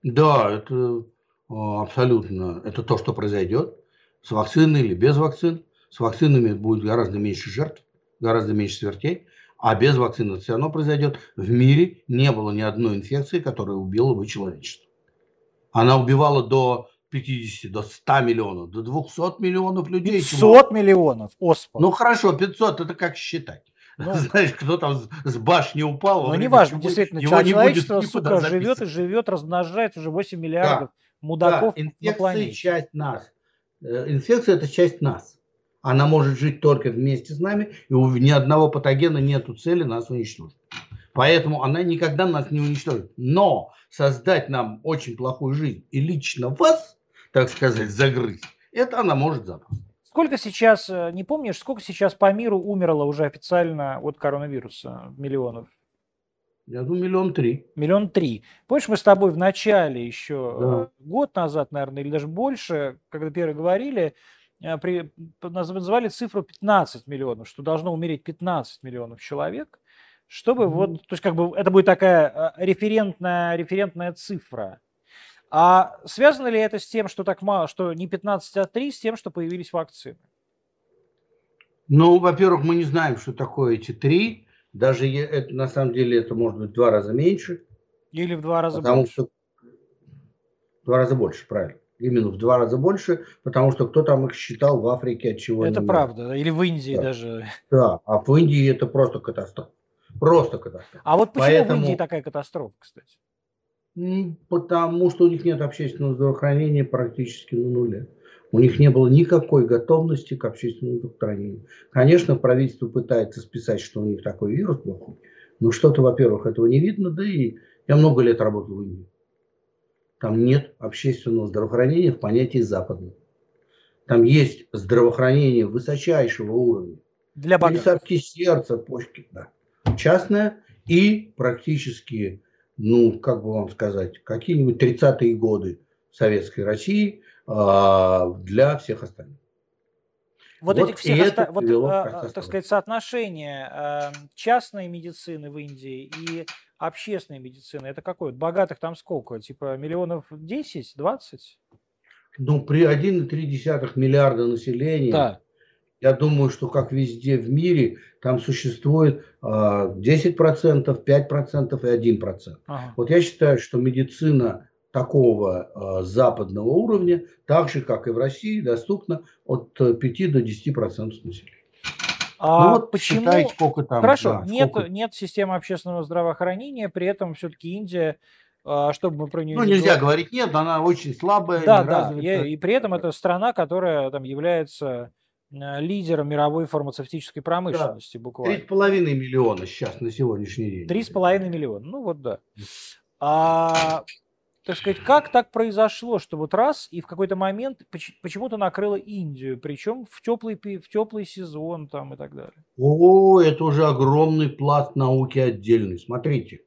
Speaker 2: Да, это а, абсолютно, это то, что произойдет с вакциной или без вакцин. С вакцинами будет гораздо меньше жертв, гораздо меньше смертей, а без вакцины это все равно произойдет. В мире не было ни одной инфекции, которая убила бы человечество. Она убивала до 50, до 100 миллионов, до 200 миллионов людей.
Speaker 1: 500 чего? миллионов, оспа.
Speaker 2: Ну хорошо, 500, это как считать? Ну, Знаешь, кто там с башни упал.
Speaker 1: Ну, неважно, действительно, его человечество, сука, живет и живет, размножается уже 8 миллиардов да, мудаков да,
Speaker 2: инфекция на планете. часть нас. Э, инфекция – это часть нас. Она может жить только вместе с нами, и у ни одного патогена нету цели нас уничтожить. Поэтому она никогда нас не уничтожит. Но создать нам очень плохую жизнь и лично вас, так сказать, загрызть, это она может запросто.
Speaker 1: Сколько сейчас, э, не помнишь, сколько сейчас по миру умерло уже официально от коронавируса миллионов?
Speaker 2: Я думаю, миллион три.
Speaker 1: Миллион три. Помнишь, мы с тобой в начале еще да. Э, год назад, наверное, или даже больше, когда первые говорили, при, называли цифру 15 миллионов, что должно умереть 15 миллионов человек, чтобы mm-hmm. вот, то есть как бы это будет такая э, референтная, референтная цифра. А связано ли это с тем, что так мало, что не 15, а 3, с тем, что появились вакцины?
Speaker 2: Ну, во-первых, мы не знаем, что такое эти три. Даже это, на самом деле это может быть в два раза меньше.
Speaker 1: Или в два раза потому больше. Что,
Speaker 2: в два раза больше, правильно. Именно в два раза больше, потому что кто там их считал в Африке, от чего
Speaker 1: Это правда. Или в Индии
Speaker 2: да.
Speaker 1: даже.
Speaker 2: Да, а в Индии это просто катастрофа. Просто катастрофа.
Speaker 1: А вот почему Поэтому... в Индии такая катастрофа, кстати?
Speaker 2: Потому что у них нет общественного здравоохранения практически на нуле. У них не было никакой готовности к общественному здравоохранению. Конечно, правительство пытается списать, что у них такой вирус плохой, но что-то, во-первых, этого не видно, да и я много лет работал в Индии. Там нет общественного здравоохранения в понятии западного. Там есть здравоохранение высочайшего уровня.
Speaker 1: Для богатых.
Speaker 2: Пересадки сердца, почки, да. Частное и практически, ну, как бы вам сказать, какие-нибудь 30-е годы Советской России – а, для всех остальных.
Speaker 1: Вот, вот этих всех, оста... вот, а, так сказать, соотношение а, частной медицины в Индии и общественной медицины, это какое? Богатых там сколько? Типа миллионов 10, 20?
Speaker 2: Ну, при 1,3 миллиарда населения, да. я думаю, что как везде в мире, там существует э, 10%, 5% и 1%. Ага. Вот я считаю, что медицина такого э, западного уровня, так же, как и в России, доступно от 5 э, до 10 процентов населения.
Speaker 1: А ну, вот почему? Считайте, сколько там. Хорошо, да, нет, сколько... нет системы общественного здравоохранения, при этом все-таки Индия, э, чтобы мы про нее.
Speaker 2: Ну, не нельзя говорить нет, она очень слабая.
Speaker 1: Да, да. И, и при этом это страна, которая там является лидером мировой фармацевтической промышленности
Speaker 2: да.
Speaker 1: буквально.
Speaker 2: Три с половиной миллиона сейчас на сегодняшний день.
Speaker 1: Три с половиной миллиона. Ну вот да. А так сказать, как так произошло, что вот раз и в какой-то момент почему-то накрыло Индию, причем в теплый, в теплый сезон там и так далее?
Speaker 2: О, это уже огромный пласт науки отдельный. Смотрите,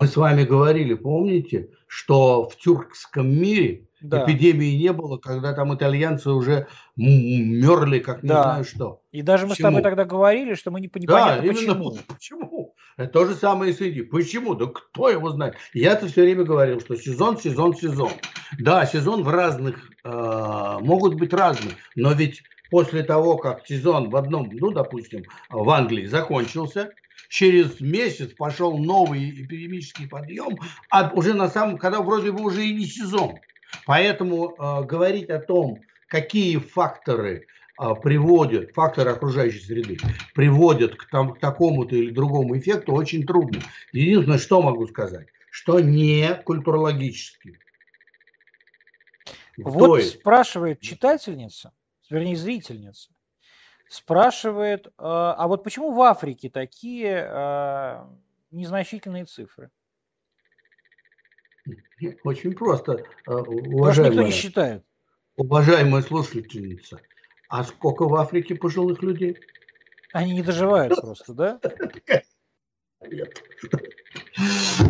Speaker 2: мы с вами говорили, помните, что в тюркском мире да. эпидемии не было, когда там итальянцы уже мерли, как не да. знаю что.
Speaker 1: И даже мы почему? с тобой тогда говорили, что мы не непонятно да, почему.
Speaker 2: Почему? То же самое и с Индией. Почему? Да кто его знает? Я-то все время говорил, что сезон, сезон, сезон. Да, сезон в разных, э, могут быть разные, но ведь после того, как сезон в одном, ну, допустим, в Англии закончился, через месяц пошел новый эпидемический подъем, а уже на самом, когда вроде бы уже и не сезон. Поэтому э, говорить о том, какие факторы приводят, факторы окружающей среды, приводят к, там, к такому-то или другому эффекту, очень трудно. Единственное, что могу сказать, что не культурологически.
Speaker 1: Вот спрашивает читательница, вернее зрительница, спрашивает, э, а вот почему в Африке такие э, незначительные цифры?
Speaker 2: Очень просто,
Speaker 1: уважаемая. Потому никто не считает.
Speaker 2: Уважаемая слушательница, а сколько в Африке пожилых людей?
Speaker 1: Они не доживают просто, да?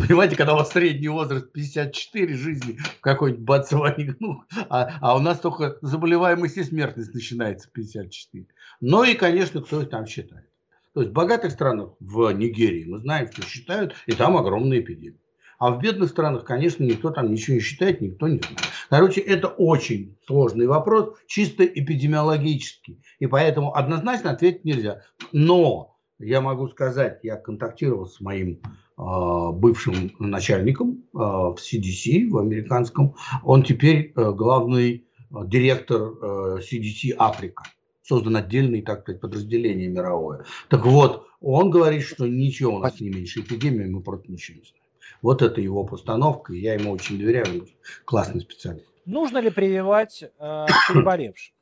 Speaker 2: Понимаете, когда у вас средний возраст 54 жизни в какой-нибудь Ботсване, ну, а, а у нас только заболеваемость и смертность начинается в 54. Ну и, конечно, кто их там считает. То есть в богатых странах, в Нигерии, мы знаем, что считают, и там огромные эпидемии. А в бедных странах, конечно, никто там ничего не считает, никто не знает. Короче, это очень сложный вопрос, чисто эпидемиологический. И поэтому однозначно ответить нельзя. Но я могу сказать, я контактировал с моим э, бывшим начальником э, в CDC, в американском. Он теперь э, главный э, директор э, CDC Африка. Создан отдельный, так сказать, подразделение мировое. Так вот, он говорит, что ничего у нас не меньше эпидемии, мы просто ничего не знаем. Вот это его постановка, и я ему очень доверяю, классный специалист.
Speaker 1: Нужно ли прививать э, переболевших?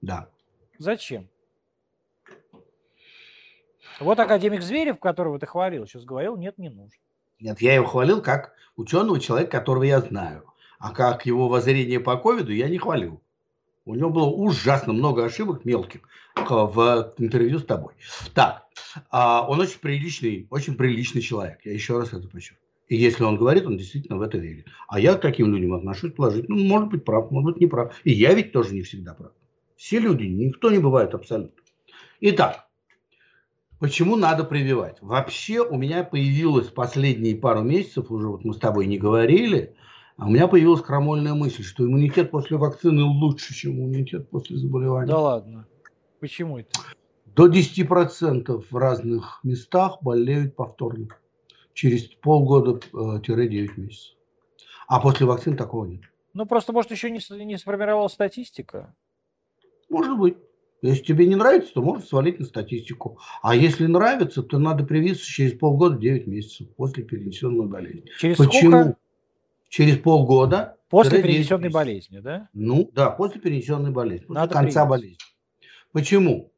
Speaker 2: Да.
Speaker 1: Зачем? Вот академик Зверев, которого ты хвалил, сейчас говорил, нет, не нужно.
Speaker 2: Нет, я его хвалил как ученого человека, которого я знаю. А как его воззрение по ковиду я не хвалил. У него было ужасно много ошибок мелких в интервью с тобой. Так, а, он очень приличный, очень приличный человек. Я еще раз это подчеркну. И если он говорит, он действительно в это верит. А я к таким людям отношусь положительно. Ну, может быть, прав, может быть, не прав. И я ведь тоже не всегда прав. Все люди, никто не бывает абсолютно. Итак, почему надо прививать? Вообще у меня появилась последние пару месяцев, уже вот мы с тобой не говорили, а у меня появилась крамольная мысль, что иммунитет после вакцины лучше, чем иммунитет после заболевания.
Speaker 1: Да ладно. Почему это?
Speaker 2: До 10% в разных местах болеют повторно. Через полгода-9 месяцев. А после вакцин такого нет.
Speaker 1: Ну, просто, может, еще не, не сформировалась статистика?
Speaker 2: Может быть. Если тебе не нравится, то можно свалить на статистику. А если нравится, то надо привиться через полгода 9 месяцев после перенесенной болезни.
Speaker 1: Через Почему? сколько?
Speaker 2: Через полгода.
Speaker 1: После перенесенной болезни, да?
Speaker 2: Ну, да, после перенесенной болезни. После надо конца привиться. болезни. Почему?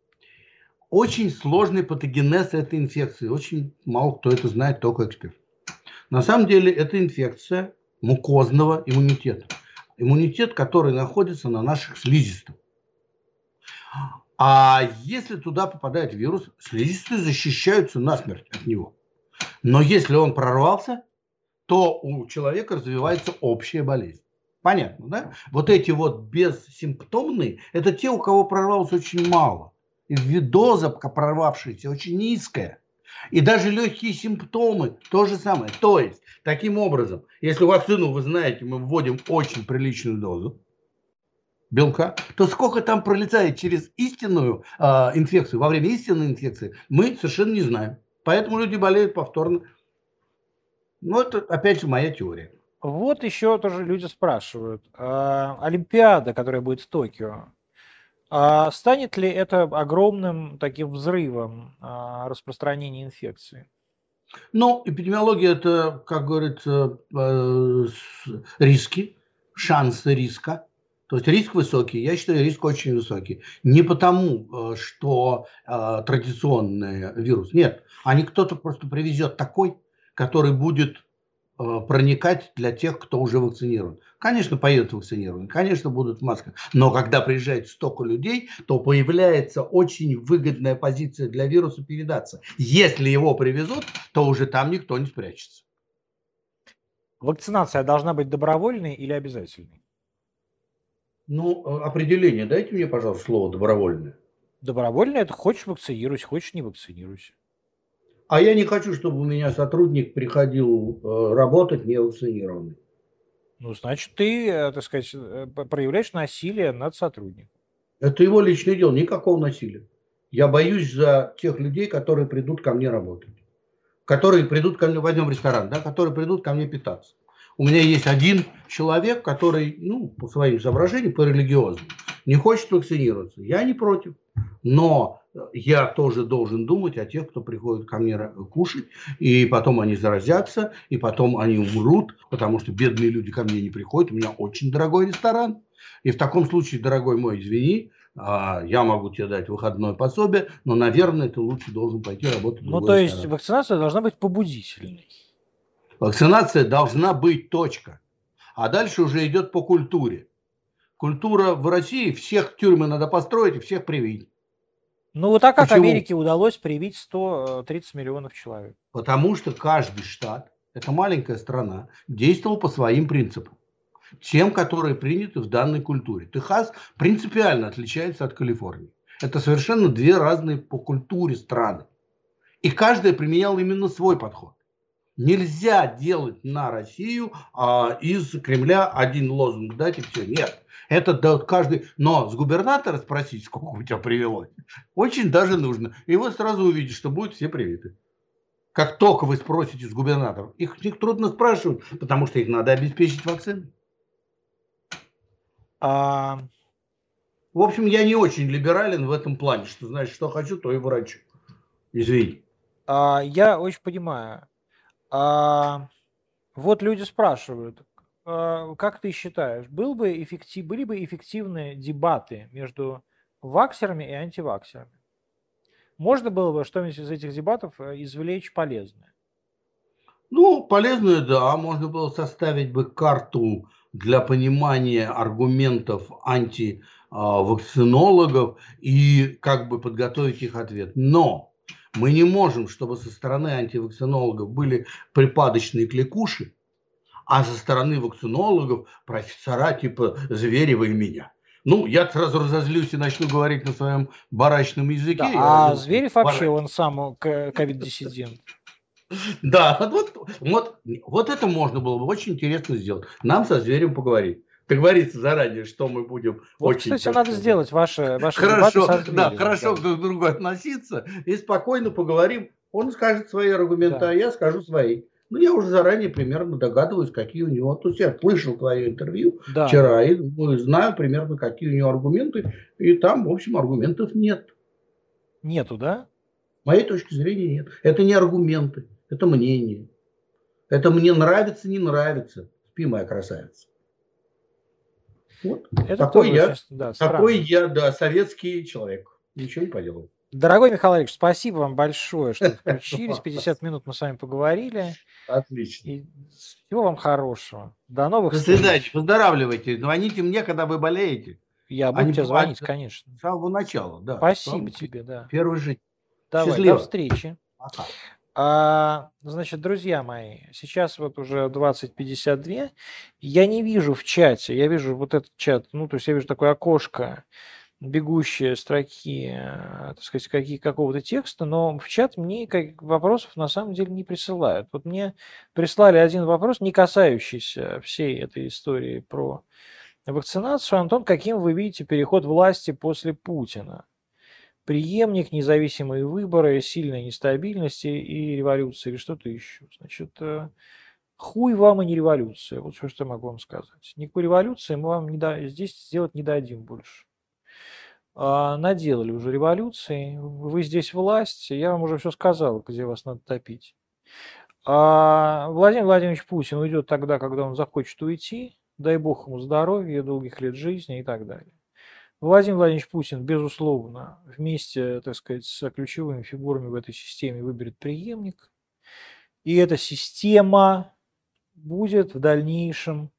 Speaker 2: Очень сложный патогенез этой инфекции. Очень мало кто это знает, только эксперт. На самом деле это инфекция мукозного иммунитета. Иммунитет, который находится на наших слизистых. А если туда попадает вирус, слизистые защищаются насмерть от него. Но если он прорвался, то у человека развивается общая болезнь. Понятно, да? Вот эти вот бессимптомные, это те, у кого прорвалось очень мало. И доза прорвавшаяся очень низкая. И даже легкие симптомы то же самое. То есть, таким образом, если вакцину, вы знаете, мы вводим очень приличную дозу белка, то сколько там пролетает через истинную э, инфекцию, во время истинной инфекции, мы совершенно не знаем. Поэтому люди болеют повторно. Ну, это, опять же, моя теория.
Speaker 1: Вот еще тоже люди спрашивают. Э, Олимпиада, которая будет в Токио, а станет ли это огромным таким взрывом а, распространения инфекции?
Speaker 2: Ну, эпидемиология это, как говорится, э, риски, шансы риска. То есть риск высокий, я считаю, риск очень высокий. Не потому, э, что э, традиционный вирус, нет, а не кто-то просто привезет такой, который будет Э, проникать для тех, кто уже вакцинирован. Конечно, поедут вакцинированы, конечно, будут в масках. Но когда приезжает столько людей, то появляется очень выгодная позиция для вируса передаться. Если его привезут, то уже там никто не спрячется.
Speaker 1: Вакцинация должна быть добровольной или обязательной?
Speaker 2: Ну, э, определение дайте мне, пожалуйста, слово добровольное.
Speaker 1: Добровольное – это хочешь вакцинируйся, хочешь не вакцинируйся.
Speaker 2: А я не хочу, чтобы у меня сотрудник приходил э, работать не вакцинированный.
Speaker 1: Ну, значит, ты, э, так сказать, э, проявляешь насилие над сотрудником.
Speaker 2: Это его личное дело, никакого насилия. Я боюсь за тех людей, которые придут ко мне работать. Которые придут ко мне, возьмем ресторан, да, которые придут ко мне питаться. У меня есть один человек, который, ну, по своим соображениям, по религиозному, не хочет вакцинироваться. Я не против. Но я тоже должен думать о тех, кто приходит ко мне кушать, и потом они заразятся, и потом они умрут, потому что бедные люди ко мне не приходят. У меня очень дорогой ресторан. И в таком случае, дорогой мой, извини, а, я могу тебе дать выходное пособие, но, наверное, ты лучше должен пойти работать.
Speaker 1: Ну, то есть ресторан. вакцинация должна быть побудительной.
Speaker 2: Вакцинация должна быть точка. А дальше уже идет по культуре. Культура в России, всех тюрьмы надо построить и всех привить.
Speaker 1: Ну, вот так как Почему? Америке удалось привить 130 миллионов человек?
Speaker 2: Потому что каждый штат, это маленькая страна, действовал по своим принципам. Тем, которые приняты в данной культуре. Техас принципиально отличается от Калифорнии. Это совершенно две разные по культуре страны. И каждая применяла именно свой подход. Нельзя делать на Россию а, из Кремля один лозунг дать и все. Нет. Это да, каждый... Но с губернатора спросить, сколько у тебя привело, очень даже нужно. И вы сразу увидите, что будут все привиты. Как только вы спросите с губернаторов, их, их трудно спрашивать, потому что их надо обеспечить вакциной. А... В общем, я не очень либерален в этом плане, что значит, что хочу, то и врачу. Извини.
Speaker 1: А, я очень понимаю. А, вот люди спрашивают, как ты считаешь, был бы эффектив, были бы эффективные дебаты между ваксерами и антиваксерами? Можно было бы что-нибудь из этих дебатов э, извлечь полезное?
Speaker 2: Ну, полезное, да. Можно было составить бы карту для понимания аргументов антивакцинологов и как бы подготовить их ответ. Но мы не можем, чтобы со стороны антивакцинологов были припадочные кликуши, а со стороны вакцинологов профессора типа Зверева и меня. Ну, я сразу разозлюсь и начну говорить на своем барачном языке.
Speaker 1: Да, а Зверев вообще, он сам ковид-диссидент.
Speaker 2: Да, вот, вот, вот это можно было бы очень интересно сделать. Нам со Зверем поговорить договориться заранее, что мы будем
Speaker 1: вот, очень... Кстати, надо сделать ваши, ваши
Speaker 2: хорошо, со Зверевым, да, хорошо да. друг к другу относиться и спокойно поговорим. Он скажет свои аргументы, да. а я скажу свои. Ну, я уже заранее примерно догадываюсь, какие у него. То есть я слышал твое интервью да. вчера и знаю примерно, какие у него аргументы. И там, в общем, аргументов нет.
Speaker 1: Нету, да?
Speaker 2: С моей точки зрения нет. Это не аргументы, это мнение. Это мне нравится, не нравится. Спи, моя красавица. Вот. Это такой я, да, такой я, да, советский человек. Ничего не поделаю.
Speaker 1: Дорогой Михаил Ильич, спасибо вам большое, что включились. 50 минут мы с вами поговорили.
Speaker 2: Отлично.
Speaker 1: И всего вам хорошего. До новых
Speaker 2: До свидания. Встреч. Поздоравливайте. Звоните мне, когда вы болеете.
Speaker 1: Я буду а тебе звонить, конечно.
Speaker 2: С самого начала, да.
Speaker 1: Спасибо тебе, да.
Speaker 2: Первый жизнь.
Speaker 1: Давай, Счастливо. до встречи. Ага. А, значит, друзья мои, сейчас вот уже 20.52. Я не вижу в чате, я вижу вот этот чат, ну, то есть я вижу такое окошко, бегущие строки, э, так сказать, какие, какого-то текста, но в чат мне как, вопросов на самом деле не присылают. Вот мне прислали один вопрос, не касающийся всей этой истории про вакцинацию. Антон, каким вы видите переход власти после Путина? Преемник, независимые выборы, сильная нестабильность и революция, или что-то еще. Значит, э, хуй вам и не революция. Вот все, что я могу вам сказать. Никакой революции мы вам не да, здесь сделать не дадим больше. А, наделали уже революции, вы здесь власть, я вам уже все сказал, где вас надо топить. А Владимир Владимирович Путин уйдет тогда, когда он захочет уйти, дай бог ему здоровья, долгих лет жизни и так далее. Владимир Владимирович Путин, безусловно, вместе, так сказать, с ключевыми фигурами в этой системе выберет преемник. И эта система будет в дальнейшем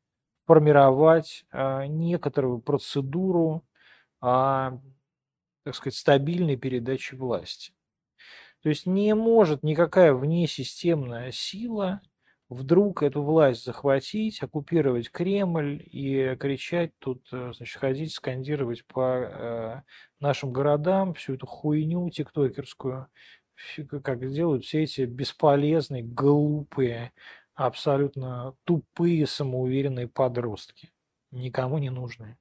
Speaker 1: формировать а, некоторую процедуру а, так сказать, стабильной передачи власти. То есть не может никакая внесистемная сила вдруг эту власть захватить, оккупировать Кремль и кричать тут, э, значит, ходить, скандировать по э, нашим городам всю эту хуйню тиктокерскую, как делают все эти бесполезные, глупые, абсолютно тупые, самоуверенные подростки. Никому не нужные.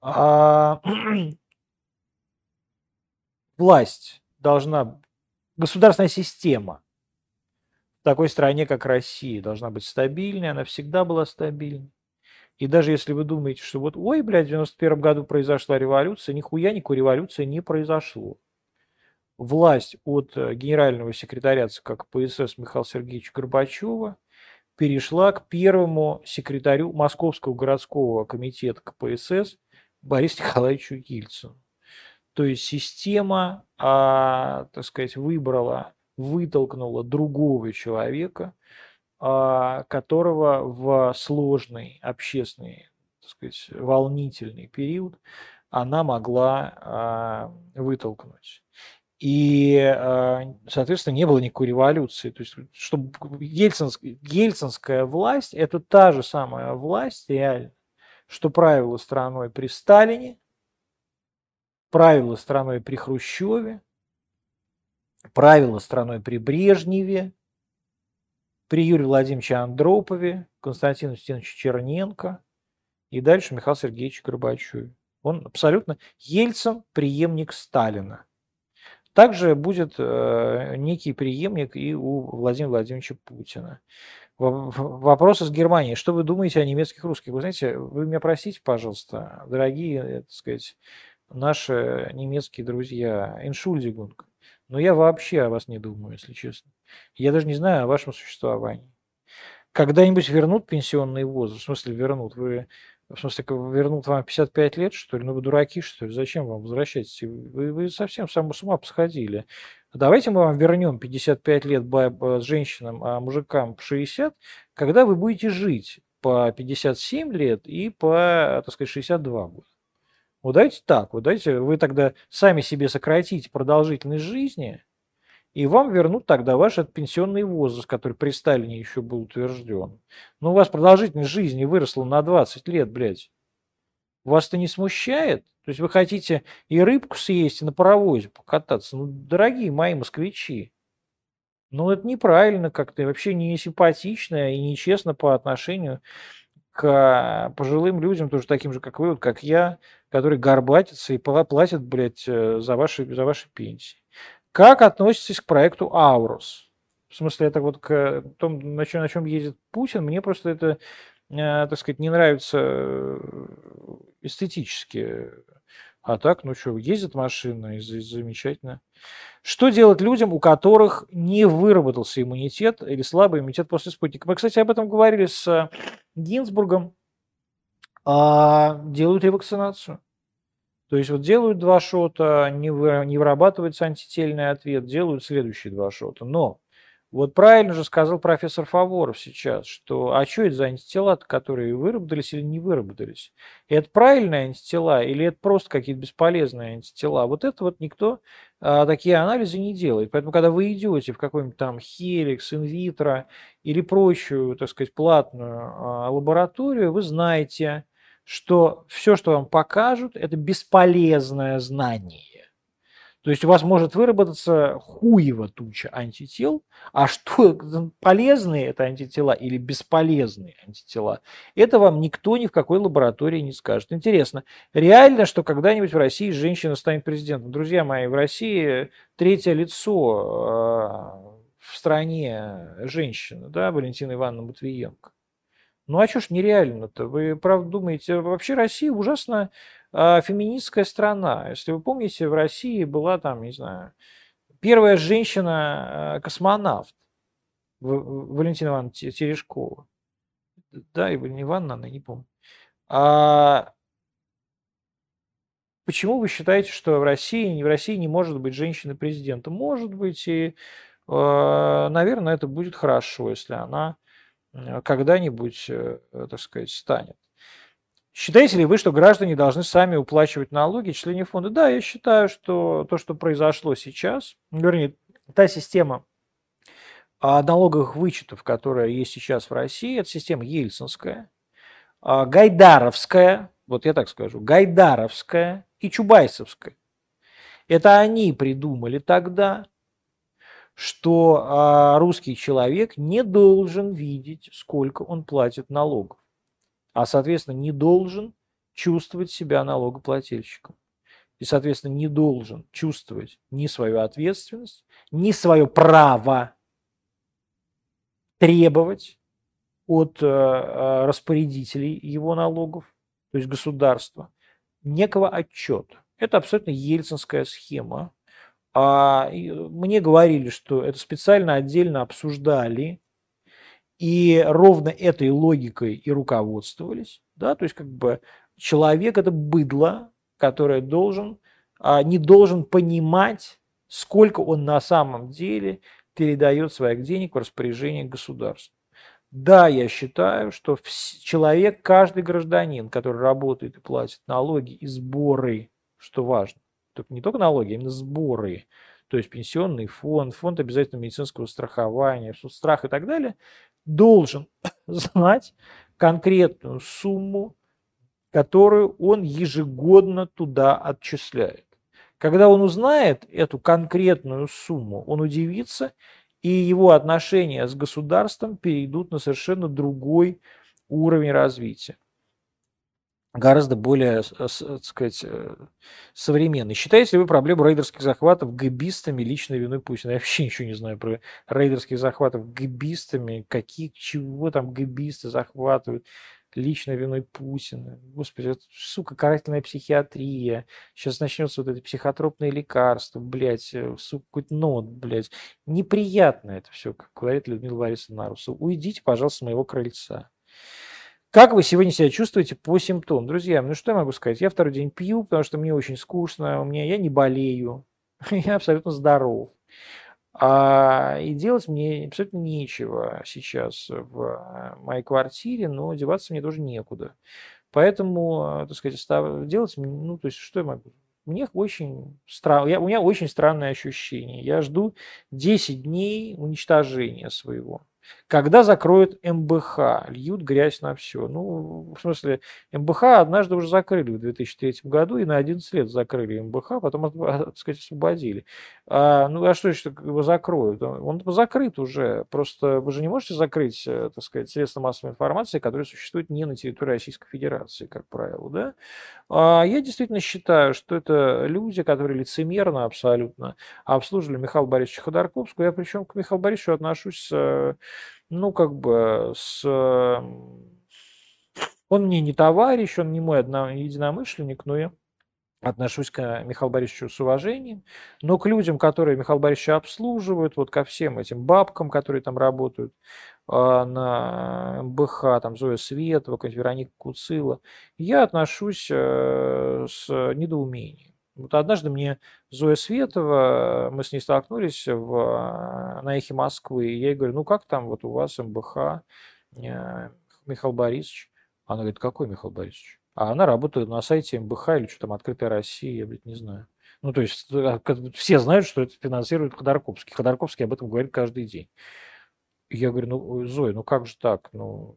Speaker 1: А, власть должна, государственная система в такой стране, как Россия, должна быть стабильной, она всегда была стабильной. И даже если вы думаете, что вот, ой, блядь, в 91 году произошла революция, нихуя никакой революции не произошло. Власть от э, генерального секретаря ЦК КПСС Михаила Сергеевича Горбачева перешла к первому секретарю Московского городского комитета КПСС Борису Николаевичу Ельцину. То есть система, а, так сказать, выбрала, вытолкнула другого человека, а, которого в сложный общественный, так сказать, волнительный период она могла э, вытолкнуть. И, э, соответственно, не было никакой революции. То есть, чтобы ельцинская, ельцинская власть – это та же самая власть, реально, что правила страной при Сталине, правила страной при Хрущеве, правила страной при Брежневе, при Юрии Владимировиче Андропове, Константину Стеновиче Черненко и дальше Михаил Сергеевич Горбачеве. Он абсолютно Ельцин – преемник Сталина. Также будет э, некий преемник и у Владимира Владимировича Путина. Вопрос из Германии. Что вы думаете о немецких русских? Вы знаете, вы меня простите, пожалуйста, дорогие, э, так сказать, наши немецкие друзья, Entschuldigung, но я вообще о вас не думаю, если честно. Я даже не знаю о вашем существовании. Когда-нибудь вернут пенсионный возраст? В смысле вернут? Вы в смысле, вернут вам 55 лет, что ли? Ну вы дураки, что ли? Зачем вам возвращаться? Вы, вы совсем сам с ума посходили. Давайте мы вам вернем 55 лет с женщинам, а мужикам 60, когда вы будете жить по 57 лет и по, так сказать, 62 года. Вот давайте так, вот давайте вы тогда сами себе сократите продолжительность жизни, и вам вернут тогда ваш пенсионный возраст, который при Сталине еще был утвержден. Но у вас продолжительность жизни выросла на 20 лет, блядь. Вас это не смущает? То есть вы хотите и рыбку съесть, и на паровозе покататься? Ну, дорогие мои москвичи, ну это неправильно как-то, вообще не симпатично и нечестно по отношению к пожилым людям, тоже таким же, как вы, вот как я, которые горбатятся и платят, блядь, э, за ваши, за ваши пенсии. Как относитесь к проекту Аурус? В смысле, это вот к тому, на чем, на чем ездит Путин, мне просто это, э, так сказать, не нравится э, эстетически. А так, ну что, ездит машина, и замечательно. Что делать людям, у которых не выработался иммунитет или слабый иммунитет после спутника? Мы, кстати, об этом говорили с Гинзбургом. А, делают ревакцинацию. То есть вот делают два шота, не, вы, не вырабатывается антительный ответ, делают следующие два шота. Но вот правильно же сказал профессор Фаворов сейчас, что а что это за антитела, которые выработались или не выработались? Это правильные антитела или это просто какие-то бесполезные антитела? Вот это вот никто а, такие анализы не делает. Поэтому, когда вы идете в какой-нибудь там Хеликс, Инвитро или прочую, так сказать, платную а, лабораторию, вы знаете, что все, что вам покажут, это бесполезное знание. То есть у вас может выработаться хуево туча антител, а что полезные это антитела или бесполезные антитела, это вам никто ни в какой лаборатории не скажет. Интересно, реально, что когда-нибудь в России женщина станет президентом? Друзья мои, в России третье лицо а, в стране женщина, да, Валентина Ивановна Матвиенко. Ну а что ж нереально-то? Вы правда думаете, вообще Россия ужасно э, феминистская страна. Если вы помните, в России была там, не знаю, первая женщина-космонавт Валентина Ивановна Терешкова. Да, не Ивановна, она не помню. А почему вы считаете, что в России, в России не может быть женщины президента? Может быть, и, э, наверное, это будет хорошо, если она когда-нибудь, э, так сказать, станет. Считаете ли вы, что граждане должны сами уплачивать налоги члене фонда? Да, я считаю, что то, что произошло сейчас, вернее, та система а, налоговых вычетов, которая есть сейчас в России, это система ельцинская, а, гайдаровская, вот я так скажу, гайдаровская и чубайсовская. Это они придумали тогда, что а, русский человек не должен видеть, сколько он платит налогов, а, соответственно, не должен чувствовать себя налогоплательщиком. И, соответственно, не должен чувствовать ни свою ответственность, ни свое право требовать от э, распорядителей его налогов, то есть государства, некого отчета. Это абсолютно ельцинская схема, а, мне говорили, что это специально отдельно обсуждали, и ровно этой логикой и руководствовались. Да? То есть как бы человек – это быдло, которое должен, а, не должен понимать, сколько он на самом деле передает своих денег в распоряжение государства. Да, я считаю, что человек, каждый гражданин, который работает и платит налоги и сборы, что важно, не только налоги, а именно сборы, то есть пенсионный фонд, фонд обязательного медицинского страхования, страх и так далее, должен знать конкретную сумму, которую он ежегодно туда отчисляет. Когда он узнает эту конкретную сумму, он удивится, и его отношения с государством перейдут на совершенно другой уровень развития гораздо более, так сказать, э, современный. Считаете ли вы проблему рейдерских захватов гибистами личной виной Путина? Я вообще ничего не знаю про рейдерских захватов гибистами, какие, чего там гибисты захватывают личной виной Путина. Господи, это, сука, карательная психиатрия. Сейчас начнется вот это психотропные лекарства, блядь, э, сука, какой-то нот, блядь. Неприятно это все, как говорит Людмила Борисовна Нарусова. Уйдите, пожалуйста, с моего крыльца. Как вы сегодня себя чувствуете по симптомам? Друзья, ну что я могу сказать? Я второй день пью, потому что мне очень скучно, у меня я не болею, я абсолютно здоров. А, и делать мне абсолютно нечего сейчас в моей квартире, но деваться мне тоже некуда. Поэтому, так сказать, делать, ну, то есть, что я могу? Мне очень странно, у меня очень странное ощущение. Я жду 10 дней уничтожения своего. Когда закроют МБХ, льют грязь на все. Ну, в смысле, МБХ однажды уже закрыли в 2003 году и на 11 лет закрыли МБХ, потом, так сказать, освободили. А, ну, а что еще его закроют? Он закрыт уже. Просто вы же не можете закрыть, э, так сказать, средства массовой информации, которые существуют не на территории Российской Федерации, как правило, да? А я действительно считаю, что это люди, которые лицемерно абсолютно обслуживали Михаила Борисовича Ходорковского. Я причем к Михаилу Борисовичу отношусь э, ну, как бы с... Он мне не товарищ, он не мой единомышленник, но я отношусь к Михаилу Борисовичу с уважением, но к людям, которые Михаил Борисовича обслуживают, вот ко всем этим бабкам, которые там работают а, на МБХ, там Зоя Светова, Вероника Куцила, я отношусь э, с недоумением. Вот однажды мне Зоя Светова, мы с ней столкнулись в, на эхе Москвы, и я ей говорю, ну как там вот у вас МБХ, э, Михаил Борисович? Она говорит, какой Михаил Борисович? А она работает на сайте МБХ или что там, Открытая Россия, я, блядь, не знаю. Ну, то есть э, все знают, что это финансирует Ходорковский. Ходорковский об этом говорит каждый день. Я говорю, ну, Зоя, ну как же так? Ну,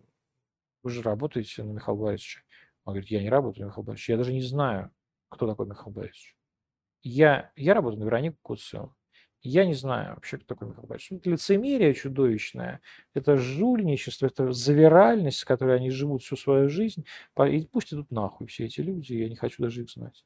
Speaker 1: вы же работаете на Михаила Борисовича. Она говорит, я не работаю на Михаила Борисовича. Я даже не знаю, кто такой Михаил Борисович. Я, я работаю на Веронику Куцеву. Я не знаю вообще, кто такой Михаил Борисович. Это лицемерие чудовищное, это жульничество, это завиральность, с которой они живут всю свою жизнь. И пусть идут нахуй все эти люди, я не хочу даже их знать.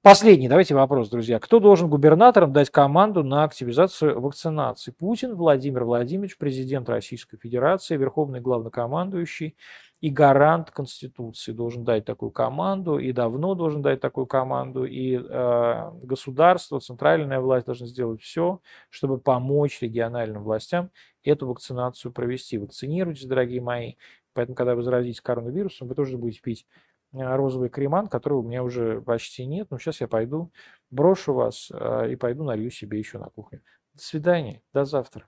Speaker 1: Последний, давайте вопрос, друзья. Кто должен губернаторам дать команду на активизацию вакцинации? Путин, Владимир Владимирович, президент Российской Федерации, верховный главнокомандующий и гарант Конституции должен дать такую команду, и давно должен дать такую команду, и э, государство, центральная власть должны сделать все, чтобы помочь региональным властям эту вакцинацию провести. Вакцинируйтесь, дорогие мои. Поэтому, когда вы заразитесь коронавирусом, вы тоже будете пить розовый креман, которого у меня уже почти нет. Но сейчас я пойду, брошу вас э, и пойду налью себе еще на кухню. До свидания, до завтра.